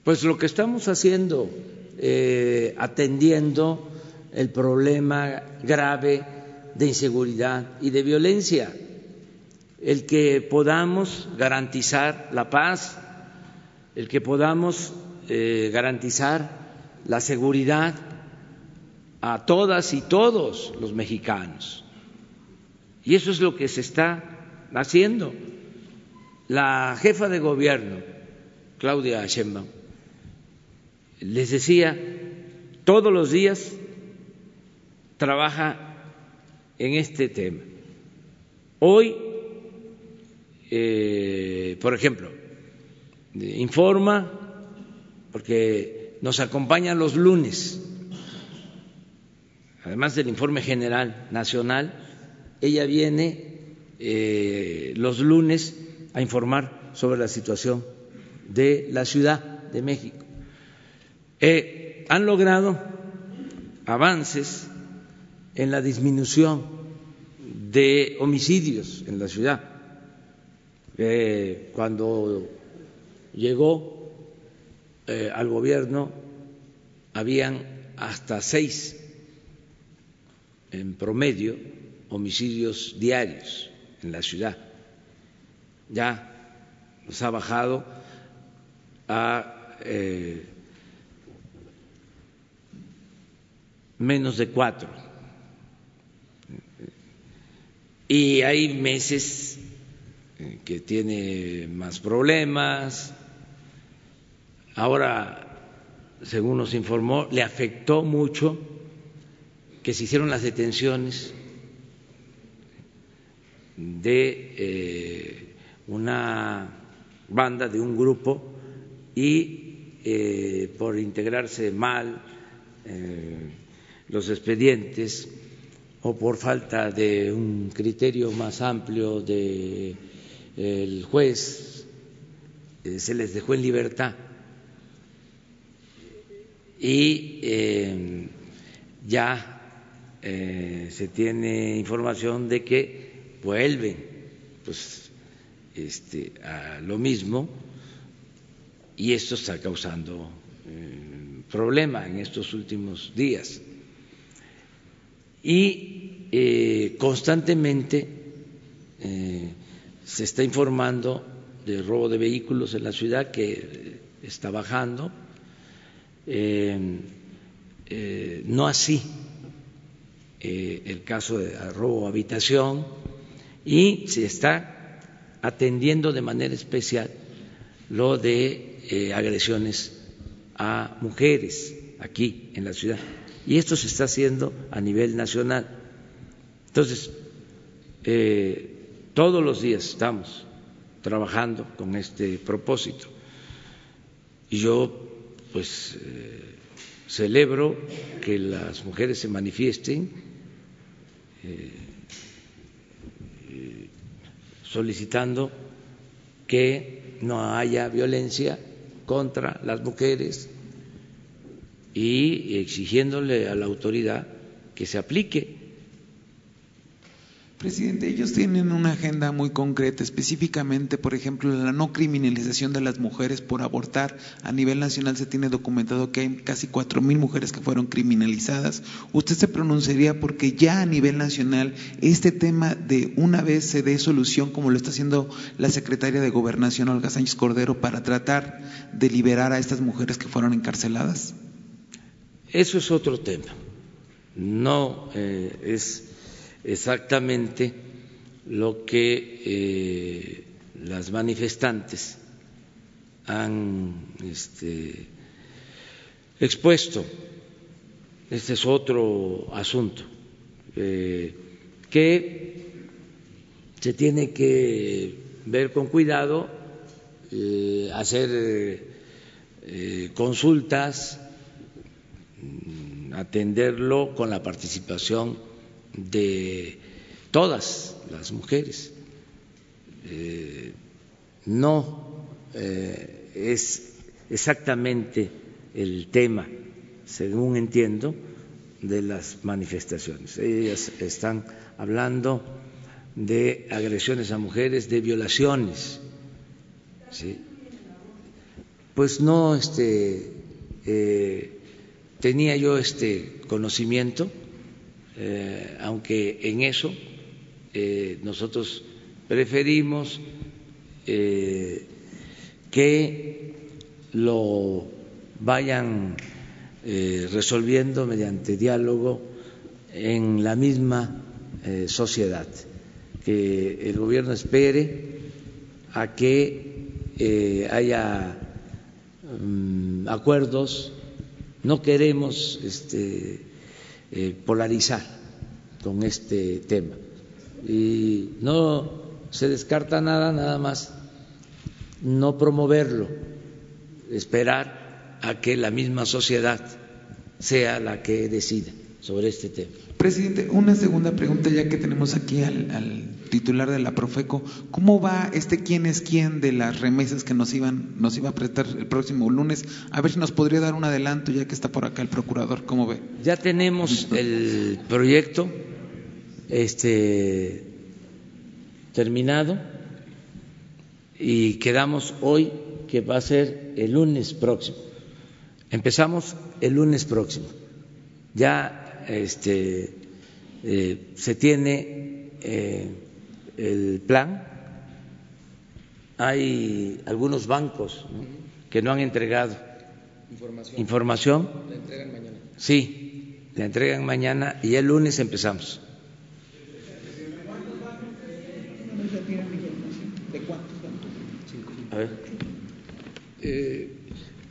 Pues lo que estamos haciendo, eh, atendiendo el problema grave de inseguridad y de violencia, el que podamos garantizar la paz, el que podamos eh, garantizar la seguridad a todas y todos los mexicanos. Y eso es lo que se está haciendo. La jefa de gobierno, Claudia Sheinbaum, les decía, todos los días trabaja en este tema. Hoy, eh, por ejemplo, informa, porque nos acompañan los lunes, además del informe general nacional, ella viene eh, los lunes a informar sobre la situación de la Ciudad de México eh, han logrado avances en la disminución de homicidios en la ciudad. Eh, cuando llegó eh, al gobierno habían hasta seis en promedio homicidios diarios en la ciudad. Ya nos ha bajado a eh, menos de cuatro. Y hay meses eh, que tiene más problemas. Ahora, según nos informó, le afectó mucho que se hicieron las detenciones de eh, una banda, de un grupo, y eh, por integrarse mal, los expedientes o por falta de un criterio más amplio del juez, eh, se les dejó en libertad. Y eh, ya eh, se tiene información de que vuelven pues este, a lo mismo y esto está causando problema en estos últimos días y eh, constantemente eh, se está informando de robo de vehículos en la ciudad que está bajando, eh, no así el caso de robo habitación y se está atendiendo de manera especial lo de agresiones a mujeres aquí en la ciudad y esto se está haciendo a nivel nacional. Entonces, eh, todos los días estamos trabajando con este propósito y yo pues eh, celebro que las mujeres se manifiesten eh, solicitando que no haya violencia contra las mujeres y exigiéndole a la autoridad que se aplique. Presidente, ellos tienen una agenda muy concreta, específicamente, por ejemplo, la no criminalización de las mujeres por abortar. A nivel nacional se tiene documentado que hay casi cuatro mil mujeres que fueron criminalizadas. ¿Usted se pronunciaría porque ya a nivel nacional este tema de una vez se dé solución, como lo está haciendo la secretaria de Gobernación, Olga Sánchez Cordero, para tratar de liberar a estas mujeres que fueron encarceladas? Eso es otro tema. No eh, es exactamente lo que eh, las manifestantes han este, expuesto. Este es otro asunto eh, que se tiene que ver con cuidado, hacer consultas atenderlo con la participación de todas las mujeres. Eh, no eh, es exactamente el tema, según entiendo, de las manifestaciones. Ellas están hablando de agresiones a mujeres, de violaciones. ¿sí? Pues no este, eh, tenía yo este conocimiento, eh, aunque en eso eh, nosotros preferimos que lo vayan resolviendo mediante diálogo en la misma sociedad que el gobierno espere a que eh, haya mm, acuerdos. No queremos este, eh, polarizar con este tema y no se descarta nada, nada más no promoverlo, esperar a que la misma sociedad sea la que decida sobre este tema. Presidente, una segunda pregunta ya que tenemos aquí al, titular de la Profeco. ¿Cómo va este quién es quién de las remesas que nos iban nos iba a prestar el próximo lunes? A ver si nos podría dar un adelanto ya que está por acá el procurador. ¿Cómo ve? Ya tenemos el proyecto este terminado y quedamos hoy que va a ser el lunes próximo. Empezamos el lunes próximo. Ya este, eh, se tiene eh, el plan. Hay algunos bancos que no han entregado información. La entregan mañana. Sí, la entregan mañana y el lunes empezamos. A ver. Eh,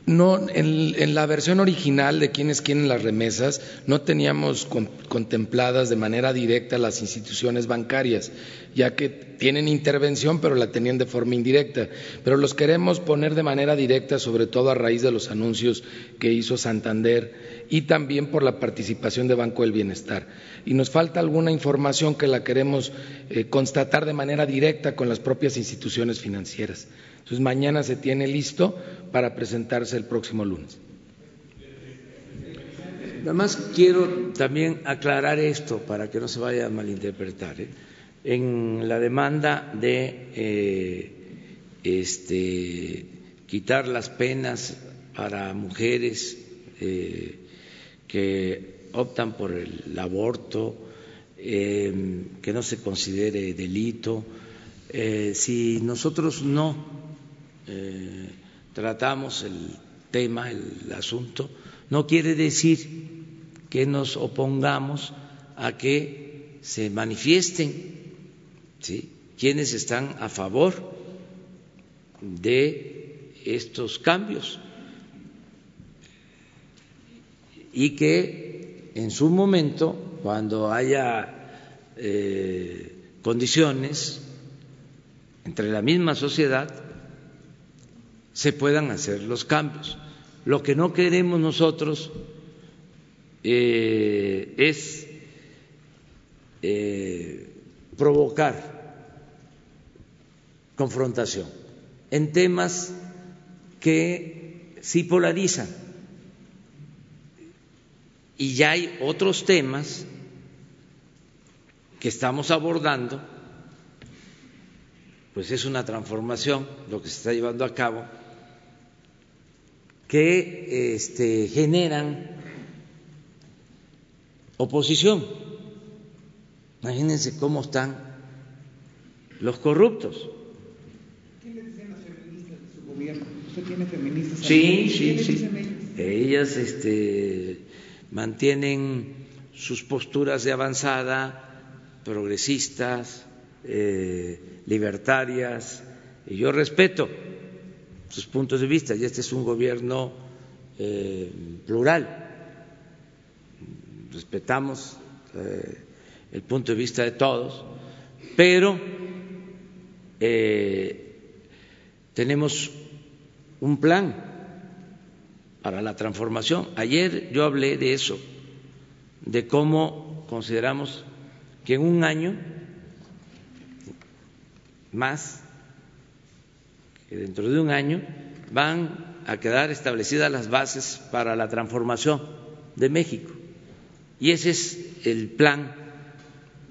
no, en, la versión original de quienes quieren las remesas no teníamos contempladas de manera directa las instituciones bancarias, ya que tienen intervención pero la tenían de forma indirecta. Pero los queremos poner de manera directa, sobre todo a raíz de los anuncios que hizo Santander y también por la participación de Banco del Bienestar. Y nos falta alguna información que la queremos eh, constatar de manera directa con las propias instituciones financieras. Entonces, mañana se tiene listo para presentarse el próximo lunes. Nada más quiero también aclarar esto para que no se vaya a malinterpretar. ¿eh? En la demanda de eh, este, quitar las penas para mujeres eh, que optan por el aborto, que no se considere delito, si nosotros no eh, tratamos el tema, el asunto, no quiere decir que nos opongamos a que se manifiesten quienes están a favor de estos cambios. Y que en su momento, cuando haya eh, condiciones entre la misma sociedad, se puedan hacer los cambios. Lo que no queremos nosotros eh, es eh, provocar confrontación en temas que sí polarizan. Y ya hay otros temas que estamos abordando, pues es una transformación lo que se está llevando a cabo que este, generan oposición. Imagínense cómo están los corruptos. ¿Qué le dicen las feministas de su gobierno? ¿Usted tiene feministas? Sí, sí, sí. Ellas este, mantienen sus posturas de avanzada, progresistas, eh, libertarias, y yo respeto sus puntos de vista y este es un gobierno eh, plural. Respetamos eh, el punto de vista de todos, pero eh, tenemos un plan para la transformación. Ayer yo hablé de eso, de cómo consideramos que en un año más, que dentro de un año van a quedar establecidas las bases para la transformación de México. Y ese es el plan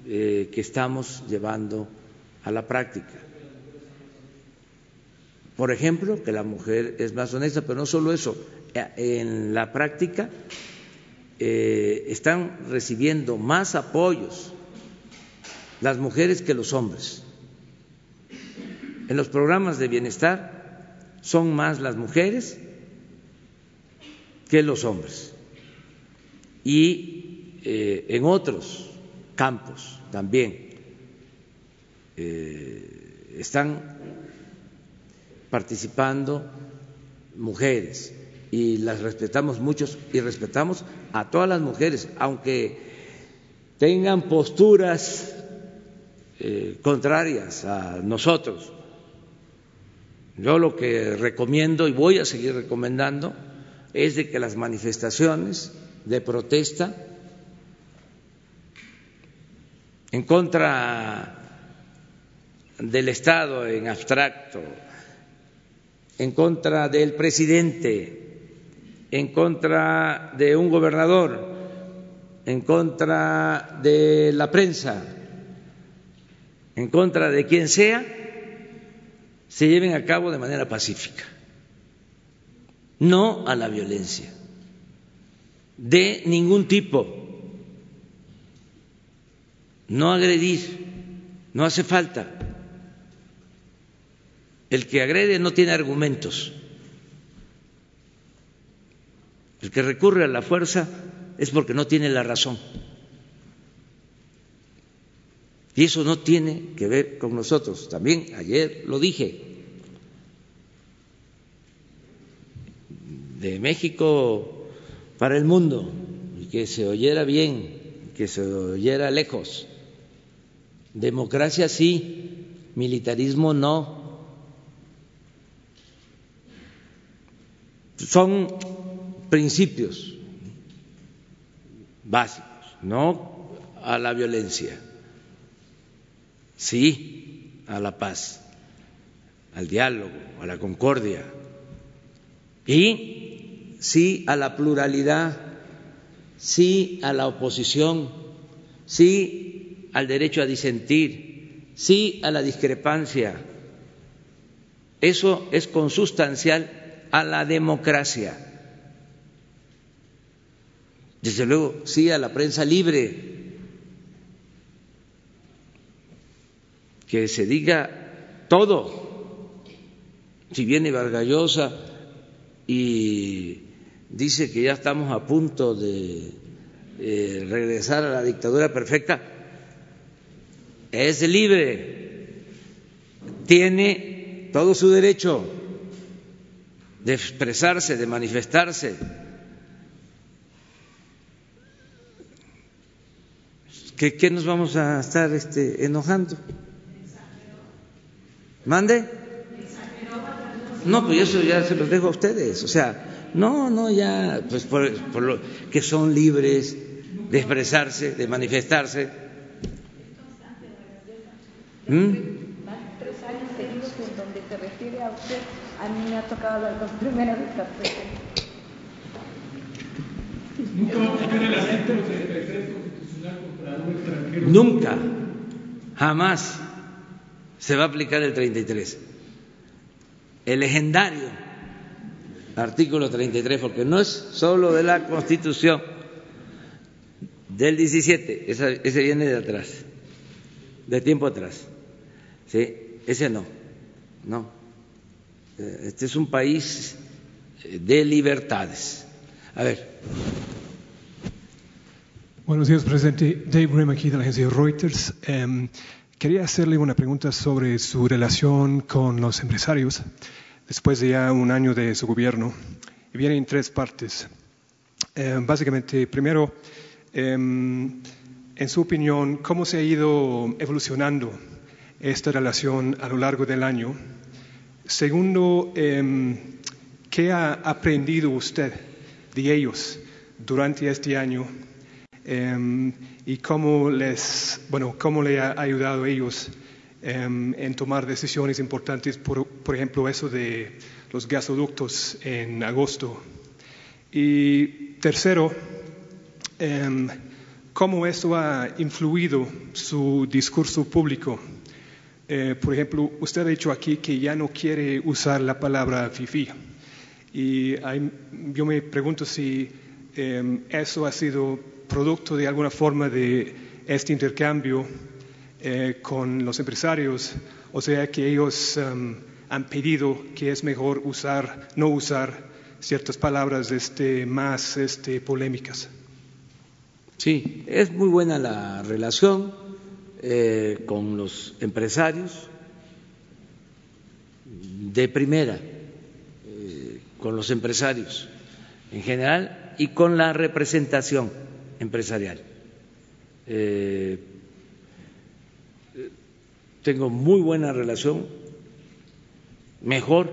eh, que estamos llevando a la práctica. Por ejemplo, que la mujer es más honesta, pero no solo eso, en la práctica eh, están recibiendo más apoyos las mujeres que los hombres. En los programas de bienestar son más las mujeres que los hombres. Y eh, en otros campos también eh, están participando mujeres y las respetamos muchos y respetamos a todas las mujeres, aunque tengan posturas eh, contrarias a nosotros. Yo lo que recomiendo y voy a seguir recomendando es de que las manifestaciones de protesta en contra del Estado en abstracto, en contra del presidente, en contra de un gobernador, en contra de la prensa, en contra de quien sea, se lleven a cabo de manera pacífica, no a la violencia, de ningún tipo, no agredir, no hace falta. El que agrede no tiene argumentos. El que recurre a la fuerza es porque no tiene la razón. Y eso no tiene que ver con nosotros. También ayer lo dije. De México para el mundo y que se oyera bien, que se oyera lejos. Democracia sí, militarismo no. Son principios básicos, no a la violencia, sí a la paz, al diálogo, a la concordia y sí a la pluralidad, sí a la oposición, sí al derecho a disentir, sí a la discrepancia. Eso es consustancial a la democracia. Desde luego, sí a la prensa libre, que se diga todo. Si viene Vargallosa y dice que ya estamos a punto de eh, regresar a la dictadura perfecta, es libre, tiene todo su derecho de expresarse, de manifestarse. ¿Qué, nos vamos a estar este, enojando? ¿Mande? No, pues eso ya se los dejo a ustedes. O sea, no, no, ya, pues por, por lo que son libres de expresarse, de manifestarse. ¿Mm? A mí me ha tocado las dos primeras. Nunca va a aplicar el artículo 33 constitucional contra un extranjero. Nunca, jamás se va a aplicar el 33. El legendario artículo 33, porque no es solo de la Constitución del 17, ese, viene de atrás, de tiempo atrás. ¿sí? Ese no, no. Eh, Este es un país de libertades. A ver. Buenos días, presidente. Dave aquí de la agencia Reuters. Em, quería hacerle una pregunta sobre su relación con los empresarios después de ya un año de su gobierno. Y viene en tres partes. Em, básicamente, primero, em, en su opinión, ¿cómo se ha ido evolucionando esta relación a lo largo del año? Segundo, em, ¿qué ha aprendido usted de ellos durante este año em, y cómo les, bueno, cómo le ha ayudado a ellos em, en tomar decisiones importantes, por, por ejemplo, eso de los gasoductos en agosto? Y tercero, em, ¿cómo eso ha influido su discurso público? Eh, por ejemplo, usted ha dicho aquí que ya no quiere usar la palabra FIFI. Y hay- yo me pregunto si eso ha sido producto de alguna forma de este intercambio eh, con los empresarios, o sea que ellos em, han pedido que es mejor usar, no usar ciertas palabras este, más este, polémicas. Sí, es muy buena la relación eh, con los empresarios de primera, eh, con los empresarios en general y con la representación empresarial. Eh, tengo muy buena relación, mejor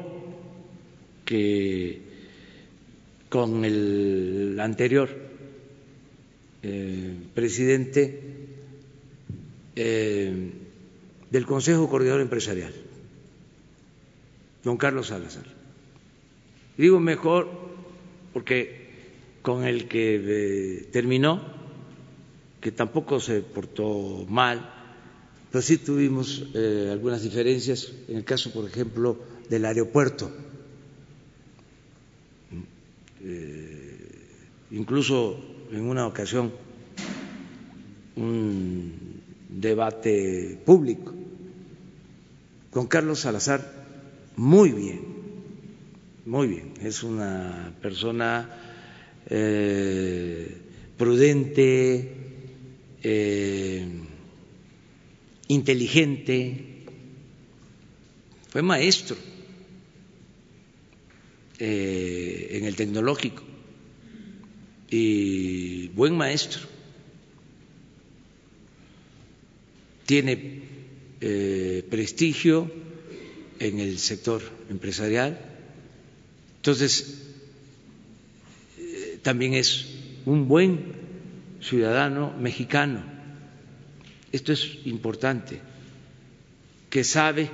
que con el anterior eh, presidente eh, del Consejo Coordinador Empresarial, don Carlos Salazar. Digo mejor porque con el que eh, terminó, que tampoco se portó mal, pero sí tuvimos eh, algunas diferencias, en el caso, por ejemplo, del aeropuerto. Eh, incluso en una ocasión un debate público con Carlos Salazar muy bien, muy bien. Es una persona eh, prudente, eh, inteligente, fue maestro eh, en el tecnológico y buen maestro. Tiene prestigio en el sector empresarial. Entonces, también es un buen ciudadano mexicano. Esto es importante, que sabe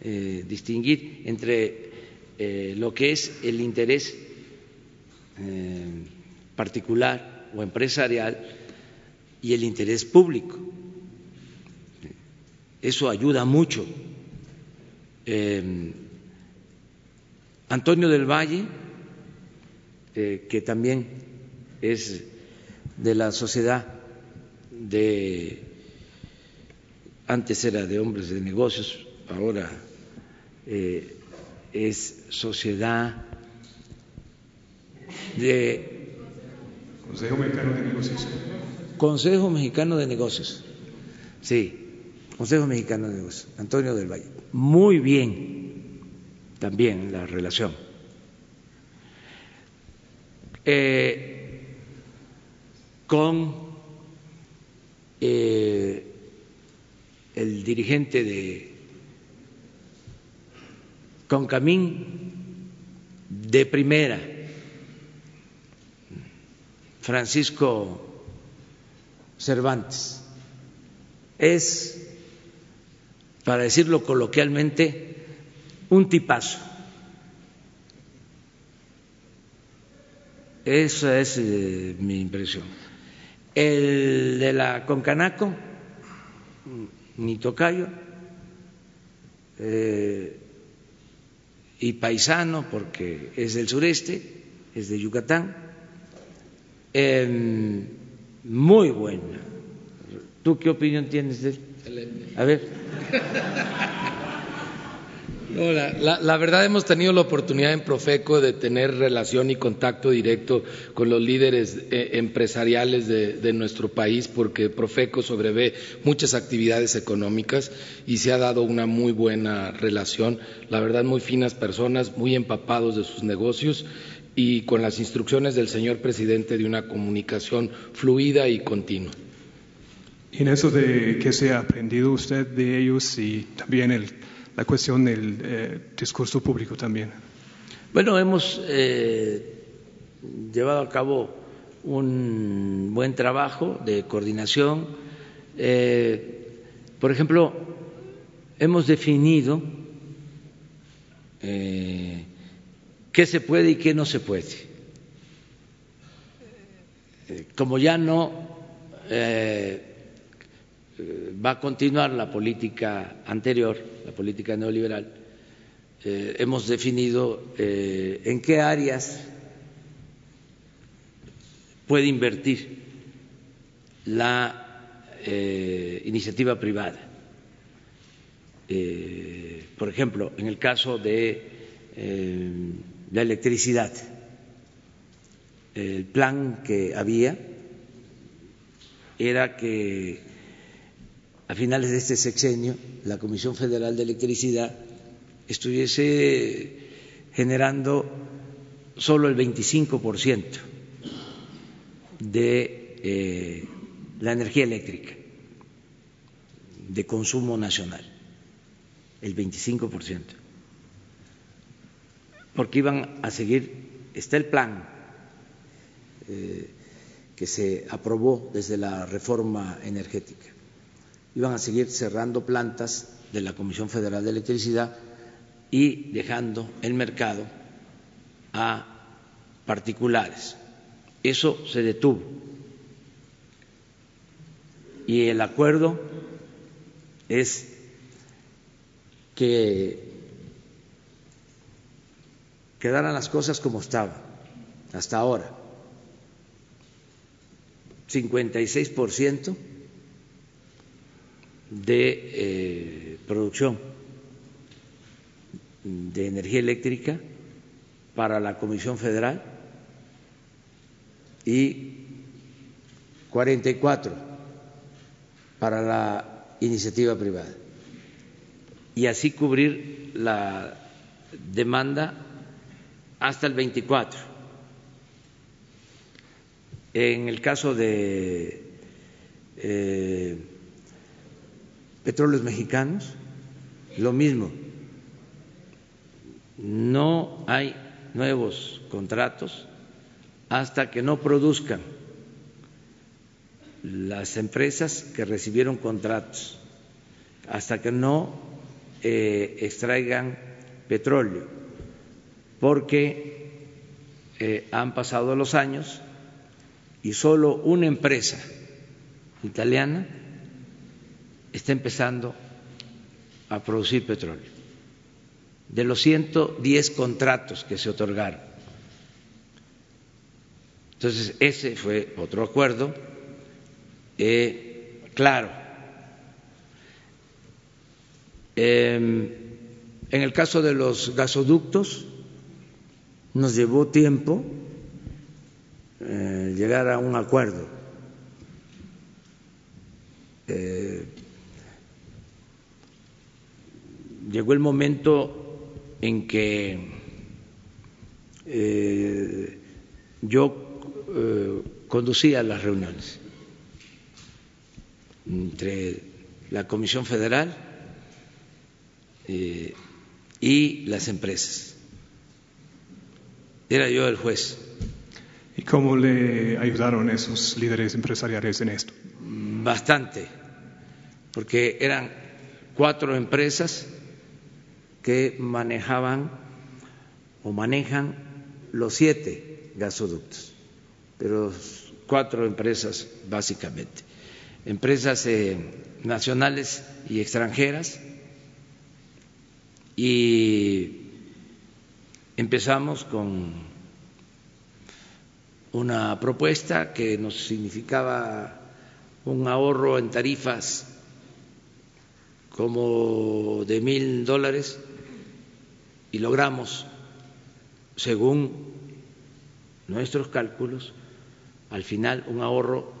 eh, distinguir entre eh, lo que es el interés eh, particular o empresarial y el interés público. Eso ayuda mucho. Antonio del Valle, eh, que también es de la sociedad de, antes era de hombres de negocios, ahora eh, es sociedad de Consejo Mexicano de Negocios. Consejo Mexicano de Negocios. Sí, Consejo Mexicano de Negocios. Antonio del Valle. Muy bien también la relación. Eh, con eh, el dirigente de Concamín de primera, Francisco Cervantes. Es, para decirlo coloquialmente, un tipazo. Esa es eh, mi impresión. El de la Concanaco, mi tocayo, eh, y paisano porque es del sureste, es de Yucatán, eh, muy buena. ¿Tú qué opinión tienes de él? A ver. No, la, verdad hemos tenido la oportunidad en Profeco de tener relación y contacto directo con los líderes eh, empresariales de, nuestro país porque Profeco sobrevé muchas actividades económicas y se ha dado una muy buena relación. La verdad, muy finas personas, muy empapados de sus negocios y con las instrucciones del señor presidente de una comunicación fluida y continua. En eso de qué se ha aprendido usted de ellos y también el- la cuestión del eh, discurso público también. Bueno, hemos eh, llevado a cabo un buen trabajo de coordinación. Eh, por ejemplo, hemos definido eh, qué se puede y qué no se puede. Como ya no va a continuar la política anterior, la política neoliberal, eh, hemos definido en qué áreas puede invertir la iniciativa privada. por ejemplo, en el caso de la electricidad, el plan que había era que a finales de este sexenio la Comisión Federal de Electricidad estuviese generando solo el 25% de eh, la energía eléctrica de consumo nacional, el 25%, porque iban a seguir, está el plan eh, que se aprobó desde la reforma energética. Iban a seguir cerrando plantas de la Comisión Federal de Electricidad y dejando el mercado a particulares. Eso se detuvo. Y el acuerdo es que quedaran las cosas como estaban hasta ahora 56% de eh, producción de energía eléctrica para la Comisión Federal y 44 para la iniciativa privada. Y así cubrir la demanda hasta el 24 en el caso de eh, petróleos mexicanos, lo mismo. No hay nuevos contratos hasta que no produzcan las empresas que recibieron contratos, hasta que no eh, extraigan petróleo, porque eh, han pasado los años y solo una empresa italiana está empezando a producir petróleo. De los 110 contratos que se otorgaron. Entonces, ese fue otro acuerdo. Eh, claro, em, en el caso de los gasoductos, nos llevó tiempo eh, llegar a un acuerdo. Eh, llegó el momento en que eh, yo conducía las reuniones entre la Comisión Federal y las empresas. Era yo el juez. ¿Y cómo le ayudaron esos líderes empresariales en esto? Bastante, porque eran cuatro empresas que manejaban o manejan los siete gasoductos, pero cuatro empresas básicamente, empresas eh, nacionales y extranjeras, y empezamos con una propuesta que nos significaba un ahorro en tarifas como de mil dólares y logramos, según nuestros cálculos, al final un ahorro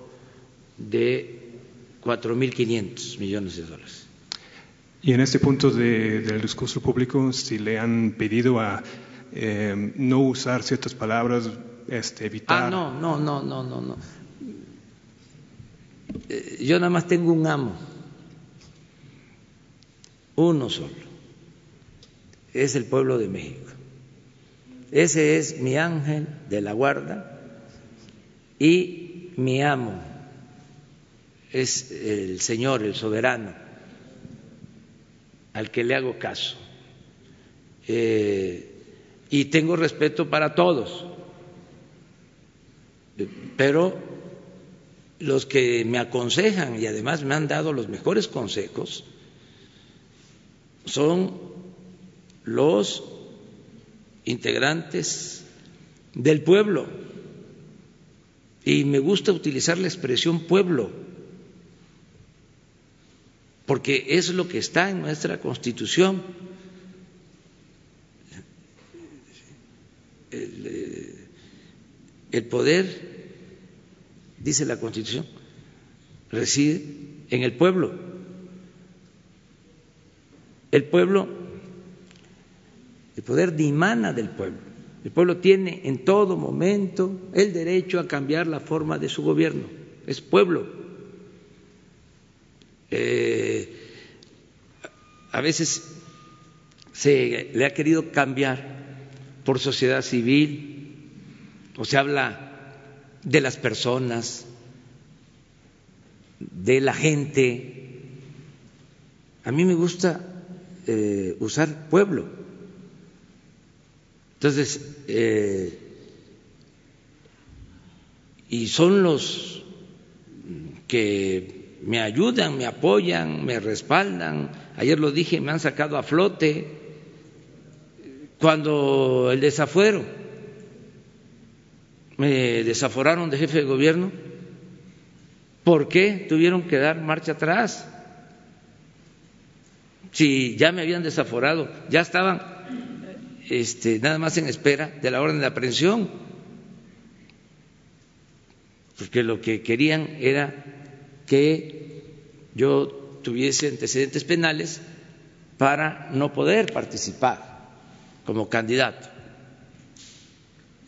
de cuatro mil quinientos millones de dólares. Y en este punto del discurso público, si le han pedido a eh, no usar ciertas palabras este, evitar. Ah, no, no, no, no, no, no. Eh, yo nada más tengo un amo, uno solo, es el pueblo de México. ese es mi ángel de la guarda y mi amo es el Señor, el soberano, al que le hago caso. Eh, y tengo respeto para todos, pero los que me aconsejan y además me han dado los mejores consejos son los integrantes del pueblo. Y me gusta utilizar la expresión pueblo, porque es lo que está en nuestra constitución. El, el poder dice la Constitución, reside en el pueblo. El pueblo, el poder dimana del pueblo. El pueblo tiene en todo momento el derecho a cambiar la forma de su gobierno. Es pueblo. Eh, a veces se le ha querido cambiar por sociedad civil o se habla de las personas, de la gente. A mí me gusta eh, usar pueblo. Entonces, eh, y son los que me ayudan, me apoyan, me respaldan. Ayer lo dije, me han sacado a flote cuando el desafuero me desaforaron de jefe de gobierno, ¿por qué tuvieron que dar marcha atrás? Si ya me habían desaforado, ya estaban este, nada más en espera de la orden de aprehensión, porque lo que querían era que yo tuviese antecedentes penales para no poder participar como candidato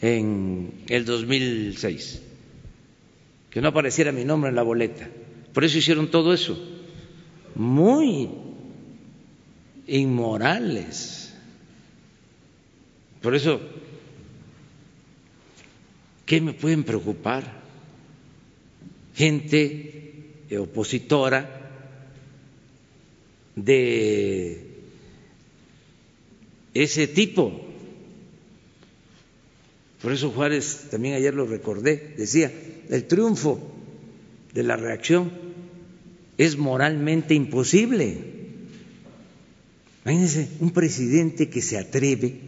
en el 2006, que no apareciera mi nombre en la boleta. Por eso hicieron todo eso, muy inmorales. Por eso, ¿qué me pueden preocupar? Gente opositora de ese tipo por eso Juárez, también ayer lo recordé, decía, el triunfo de la reacción es moralmente imposible. Imagínense un presidente que se atreve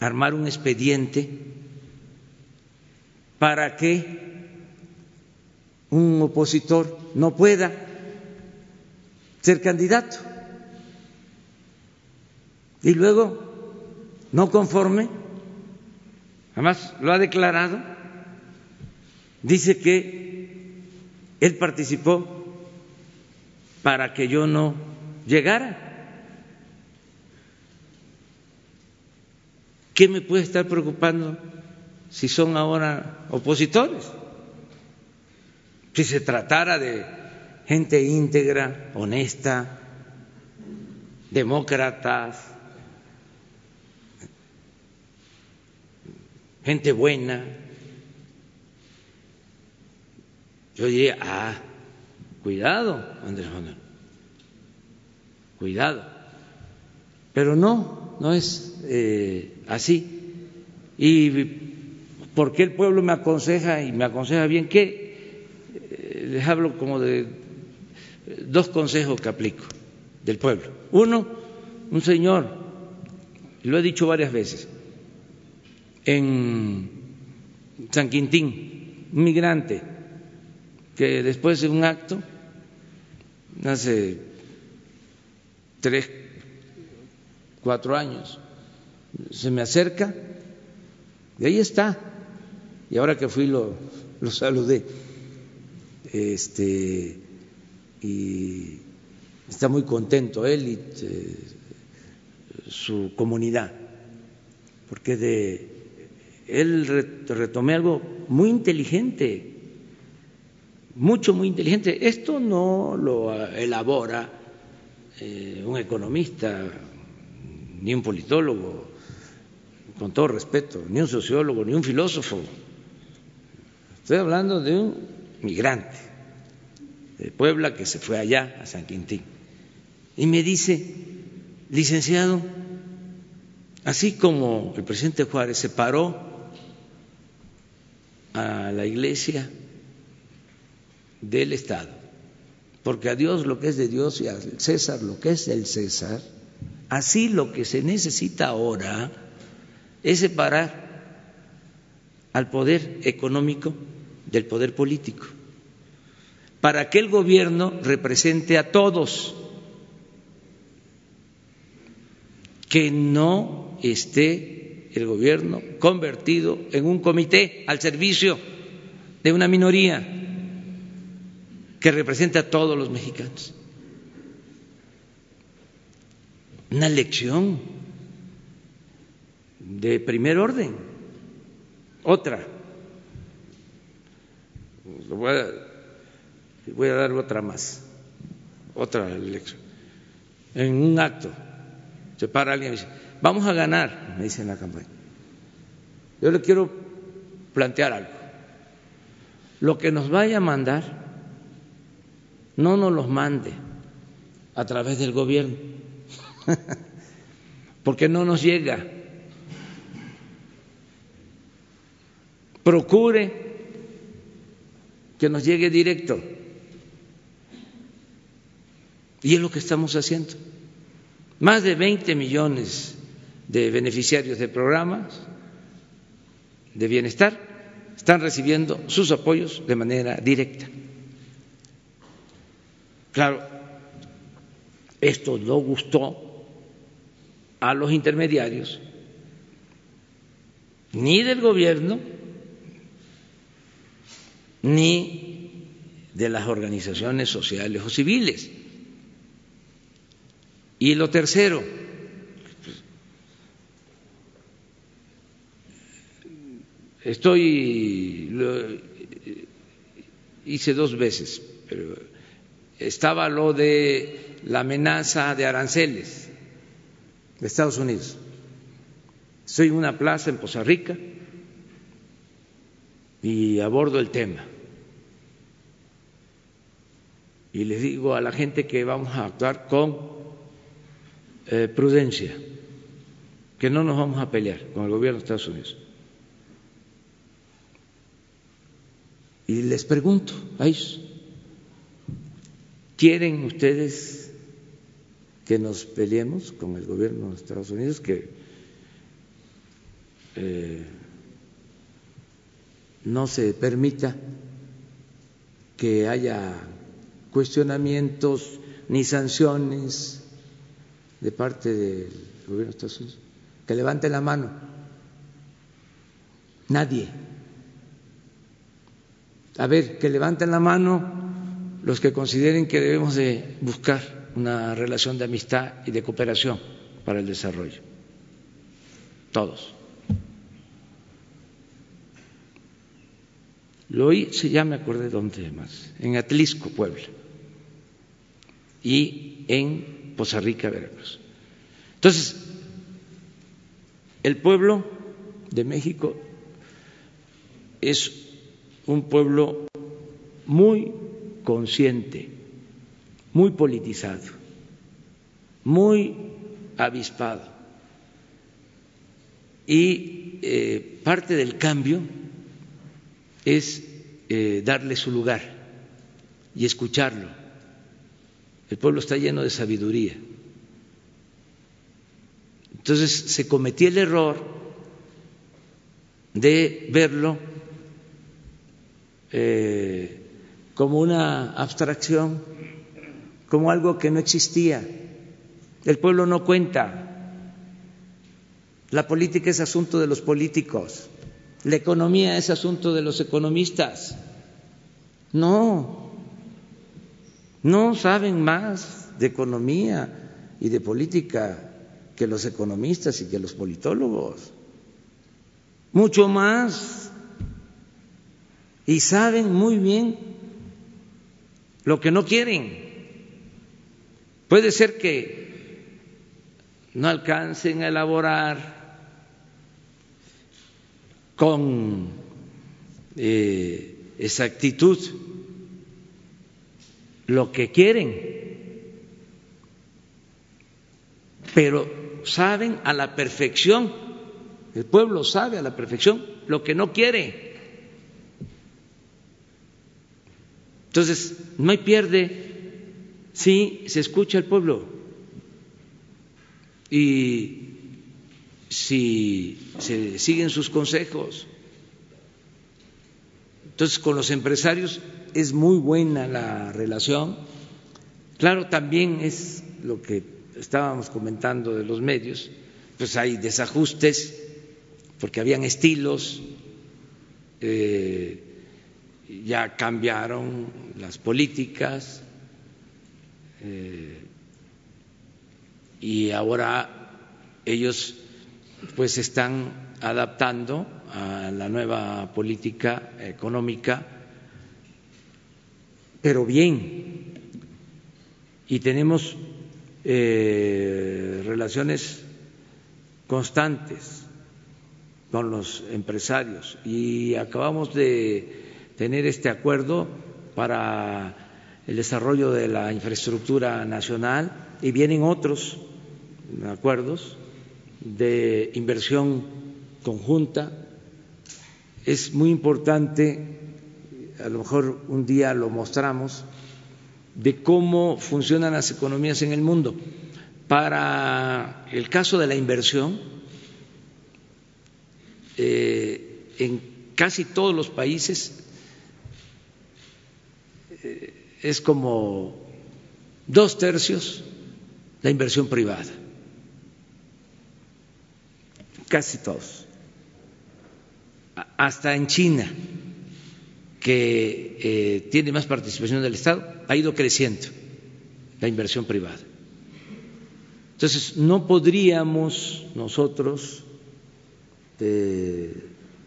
armar un expediente para que un opositor no pueda ser candidato. Y luego, no conforme, además lo ha declarado, dice que él participó para que yo no llegara. ¿Qué me puede estar preocupando si son ahora opositores? Si se tratara de gente íntegra, honesta, demócratas, gente buena. Yo diría, ah, cuidado, Andrés Manuel, cuidado. Pero no, no es eh, así. ¿Y por qué el pueblo me aconseja y me aconseja bien? ¿Qué? Eh, les hablo como de dos consejos que aplico del pueblo. Uno, un señor, lo he dicho varias veces, en San Quintín, un migrante que después de un acto, hace tres, cuatro años, se me acerca y ahí está. Y ahora que fui lo, lo saludé. Este, y está muy contento él y eh, su comunidad, porque de él retomé algo muy inteligente, mucho, muy inteligente. Esto no lo elabora eh, un economista ni un politólogo, con todo respeto, ni un sociólogo, ni un filósofo. Estoy hablando de un migrante de Puebla que se fue allá, a San Quintín. Y me dice, licenciado, así como el presidente Juárez se paró a la iglesia del Estado, porque a Dios lo que es de Dios y al César lo que es del César, así lo que se necesita ahora es separar al poder económico del poder político, para que el gobierno represente a todos, que no esté el gobierno convertido en un comité al servicio de una minoría que represente a todos los mexicanos. Una lección de primer orden. Otra. Voy a, dar otra más. Otra lección. En un acto se para alguien y dice, vamos a ganar, me dice en la campaña. Yo le quiero plantear algo. Lo que nos vaya a mandar, no nos los mande a través del gobierno, porque no nos llega. Procure que nos llegue directo. Y es lo que estamos haciendo. Más de 20 millones de beneficiarios de programas de bienestar están recibiendo sus apoyos de manera directa. Claro, esto no gustó a los intermediarios, ni del gobierno, ni de las organizaciones sociales o civiles. Y lo tercero, estoy, lo hice dos veces, pero estaba lo de la amenaza de aranceles de Estados Unidos. Estoy en una plaza en Poza Rica y abordo el tema. Y les digo a la gente que vamos a actuar con eh, prudencia, que no nos vamos a pelear con el gobierno de Estados Unidos. Y les pregunto a ellos, ¿quieren ustedes que nos peleemos con el gobierno de Estados Unidos, que eh, no se permita que haya cuestionamientos ni sanciones de parte del gobierno de Estados Unidos? Que levante la mano. Nadie. A ver, que levanten la mano los que consideren que debemos de buscar una relación de amistad y de cooperación para el desarrollo. Todos. Lo sí, ya me acordé dónde más, en Atlisco, Puebla, y en Poza Rica, Veracruz. Entonces, el pueblo de México es un pueblo muy consciente, muy politizado, muy avispado. Y eh, parte del cambio es eh, darle su lugar y escucharlo el pueblo está lleno de sabiduría. Entonces se cometió el error de verlo eh, como una abstracción, como algo que no existía. El pueblo no cuenta. La política es asunto de los políticos. La economía es asunto de los economistas. No, no saben más de economía y de política que los economistas y que los politólogos, mucho más, y saben muy bien lo que no quieren. Puede ser que no alcancen a elaborar con eh, exactitud lo que quieren, pero saben a la perfección, el pueblo sabe a la perfección lo que no quiere. Entonces, no hay pierde si se escucha al pueblo y si se siguen sus consejos. Entonces, con los empresarios es muy buena la relación. Claro, también es lo que estábamos comentando de los medios, pues hay desajustes, porque habían estilos, eh, ya cambiaron las políticas eh, y ahora ellos pues están adaptando a la nueva política económica, pero bien, y tenemos eh, relaciones constantes con los empresarios. Y acabamos de tener este acuerdo para el desarrollo de la infraestructura nacional y vienen otros acuerdos de inversión conjunta. Es muy importante, a lo mejor un día lo mostramos, de cómo funcionan las economías en el mundo. Para el caso de la inversión, eh, en casi todos los países es como dos tercios la inversión privada, casi todos. Hasta en China, que eh, tiene más participación del Estado, ha ido creciendo la inversión privada. Entonces, no podríamos nosotros eh,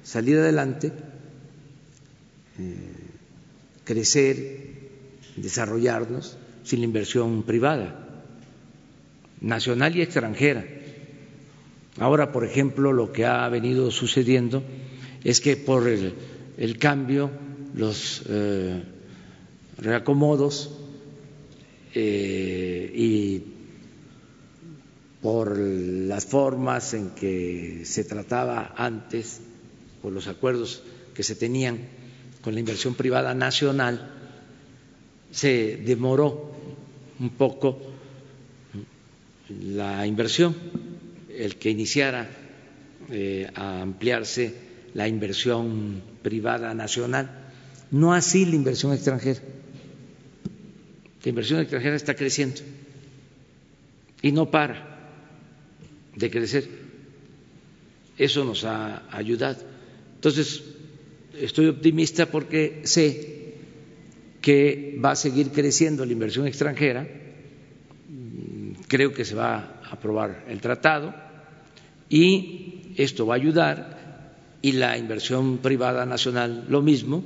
salir adelante crecer, desarrollarnos sin la inversión privada, nacional y extranjera. Ahora, por ejemplo, lo que ha venido sucediendo es que por el, cambio, los eh, reacomodos eh, y por las formas en que se trataba antes, por los acuerdos que se tenían con la inversión privada nacional se demoró un poco la inversión, el que iniciara eh, a ampliarse la inversión privada nacional, no así la inversión extranjera. La inversión extranjera está creciendo y no para de crecer. Eso nos ha ayudado. Entonces, estoy optimista porque sé que va a seguir creciendo la inversión extranjera, creo que se va a aprobar el tratado y esto va a ayudar y la inversión privada nacional lo mismo.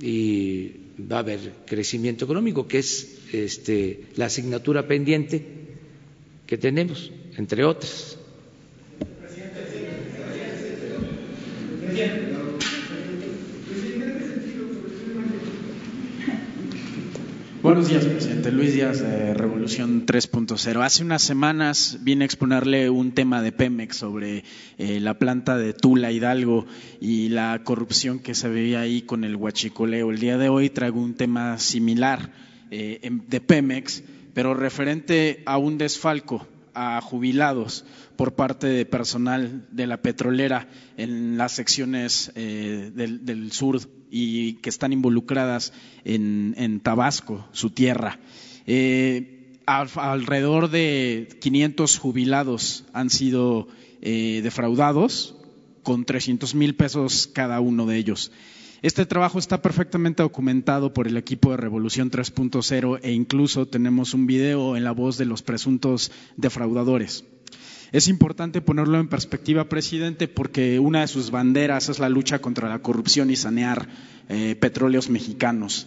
Y va a haber crecimiento económico que es este, la asignatura pendiente que tenemos entre otras. Buenos días, presidente. Luis Díaz de Revolución 3.0. Hace unas semanas vine a exponerle un tema de Pemex sobre eh, la planta de Tula Hidalgo y la corrupción que se veía ahí con el huachicoleo. El día de hoy traigo un tema similar eh, de Pemex, pero referente a un desfalco a jubilados por parte de personal de la petrolera en las secciones eh, del, sur y que están involucradas en, Tabasco, su tierra. Eh, alrededor de 500 jubilados han sido eh, defraudados con 300 mil pesos cada uno de ellos. Este trabajo está perfectamente documentado por el equipo de Revolución 3.0 e incluso tenemos un video en la voz de los presuntos defraudadores. Es importante ponerlo en perspectiva, presidente, porque una de sus banderas es la lucha contra la corrupción y sanear eh, petróleos mexicanos.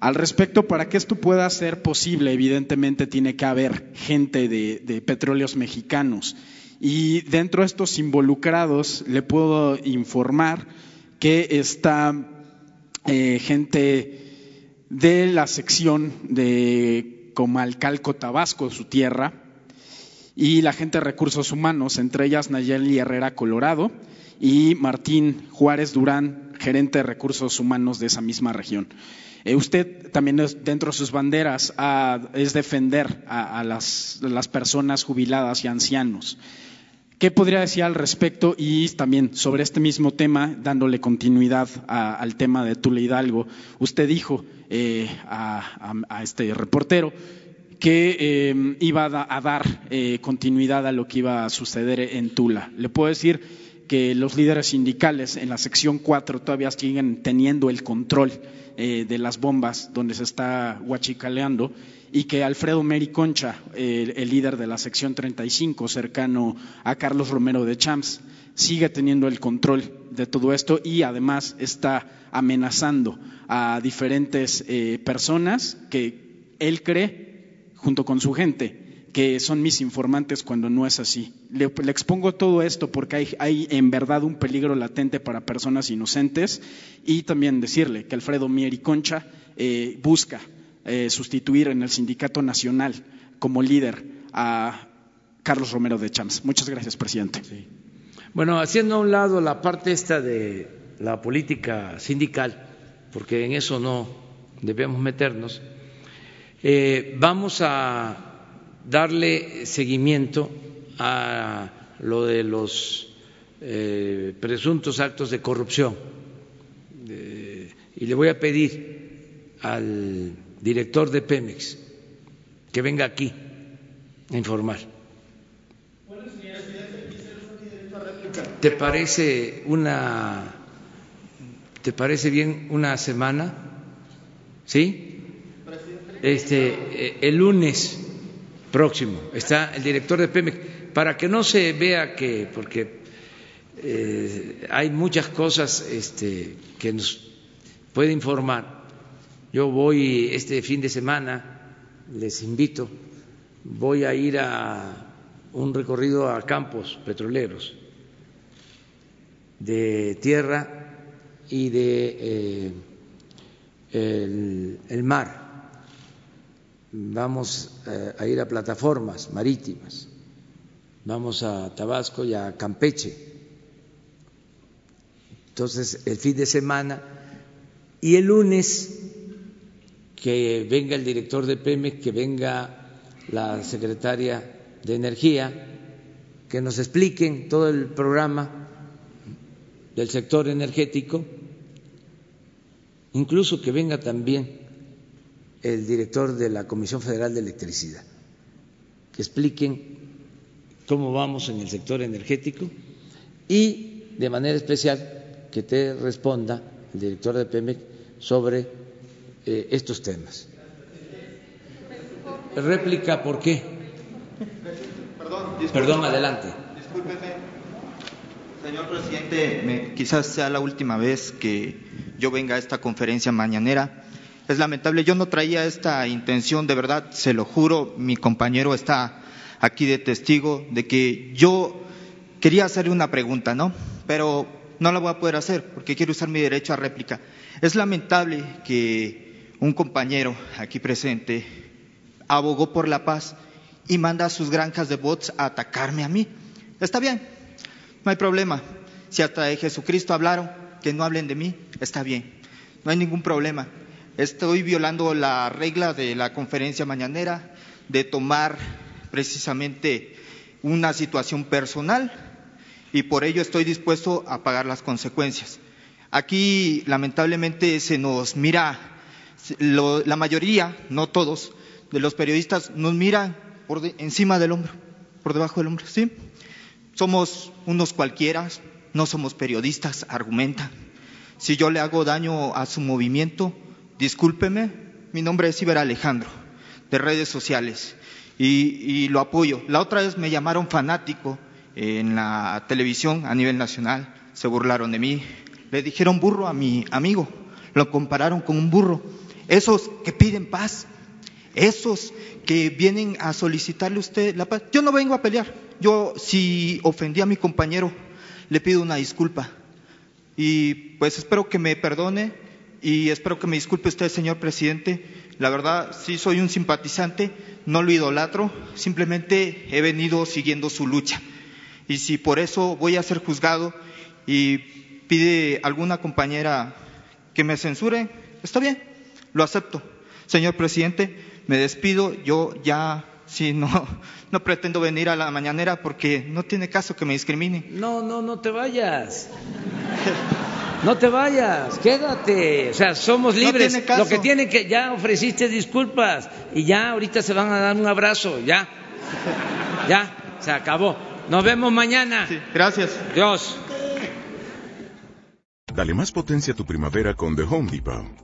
Al respecto, para que esto pueda ser posible, evidentemente tiene que haber gente de petróleos mexicanos Y dentro de estos involucrados le puedo informar que está eh, gente de la sección de Comalcalco, Tabasco, su tierra, y la gente de recursos humanos, entre ellas Nayeli Herrera Colorado y Martín Juárez Durán, gerente de recursos humanos de esa misma región. Eh, usted también dentro de sus banderas es defender a, las, personas jubiladas y ancianos. ¿Qué podría decir al respecto? Y también sobre este mismo tema, dándole continuidad al tema de Tula Hidalgo, usted dijo eh, a, este reportero que eh, iba a, dar eh, continuidad a lo que iba a suceder en Tula. Le puedo decir que los líderes sindicales en la sección 4 todavía siguen teniendo el control de las bombas donde se está huachicaleando y que Alfredo Mericoncha, el líder de la sección 35, cercano a Carlos Romero de Champs, sigue teniendo el control de todo esto y además está amenazando a diferentes eh, personas que él cree, junto con su gente, que son mis informantes cuando no es así. Le, expongo todo esto porque hay, en verdad un peligro latente para personas inocentes y también decirle que Alfredo Mieri Concha eh, busca eh, sustituir en el Sindicato Nacional como líder a Carlos Romero de Champs. Muchas gracias, presidente. Bueno, haciendo a un lado la parte esta de la política sindical, porque en eso no debemos meternos, eh, vamos a darle seguimiento a lo de los eh, presuntos actos de corrupción. y le voy a pedir al director de Pemex, que venga aquí a informar. ¿Te parece una te parece bien una semana? ¿Sí? Este eh, el lunes próximo está el director de Pemex para que no se vea que porque eh, hay muchas cosas este, que nos puede informar yo voy este fin de semana, les invito, voy a ir a un recorrido a campos petroleros de tierra y de eh, el, mar. Vamos eh, a ir a plataformas marítimas, vamos a Tabasco y a Campeche. Entonces, el fin de semana y el lunes que venga el director de Pemex, que venga la secretaria de Energía, que nos expliquen todo el programa del sector energético, incluso que venga también el director de la Comisión Federal de Electricidad, que expliquen cómo vamos en el sector energético y de manera especial que te responda el director de Pemex sobre eh, estos temas. Réplica, ¿por qué? Perdón, Perdón adelante. Discúlpeme, señor presidente, quizás sea la última vez que yo venga a esta conferencia mañanera. Es lamentable, yo no traía esta intención, de verdad, se lo juro, mi compañero está aquí de testigo de que yo quería hacerle una pregunta, ¿no? Pero no la voy a poder hacer porque quiero usar mi derecho a réplica. Es lamentable que un compañero aquí presente abogó por la paz y manda a sus granjas de bots a atacarme a mí. Está bien, no hay problema. Si hasta de Jesucristo hablaron, que no hablen de mí, está bien, no hay ningún problema. Estoy violando la regla de la conferencia mañanera de tomar precisamente una situación personal y por ello estoy dispuesto a pagar las consecuencias. Aquí lamentablemente se nos mira la mayoría, no todos, de los periodistas nos miran por encima del hombro, por debajo del hombro, ¿sí? Somos unos cualquiera, no somos periodistas, argumentan. Si yo le hago daño a su movimiento, discúlpeme, mi nombre es Iber Alejandro, de redes sociales, y, y lo apoyo. La otra vez me llamaron fanático en la televisión a nivel nacional, se burlaron de mí, le dijeron burro a mi amigo, lo compararon con un burro esos que piden paz, esos que vienen a solicitarle a usted la paz. Yo no vengo a pelear. Yo, si ofendí a mi compañero, le pido una disculpa. Y pues espero que me perdone y espero que me disculpe usted, señor presidente. La verdad, sí soy un simpatizante, no lo idolatro, simplemente he venido siguiendo su lucha. Y si por eso voy a ser juzgado y pide alguna compañera que me censure, está bien, lo acepto. Señor presidente, me despido, yo ya sí no, no pretendo venir a la mañanera porque no tiene caso que me discrimine. No, no, no te vayas. No te vayas, quédate. O sea, somos libres. tiene caso. Lo que tiene que ya ofreciste disculpas y ya ahorita se van a dar un abrazo, ya. Ya, se acabó. Nos vemos mañana. gracias. Dios. Dale más potencia a tu primavera con The Home Depot.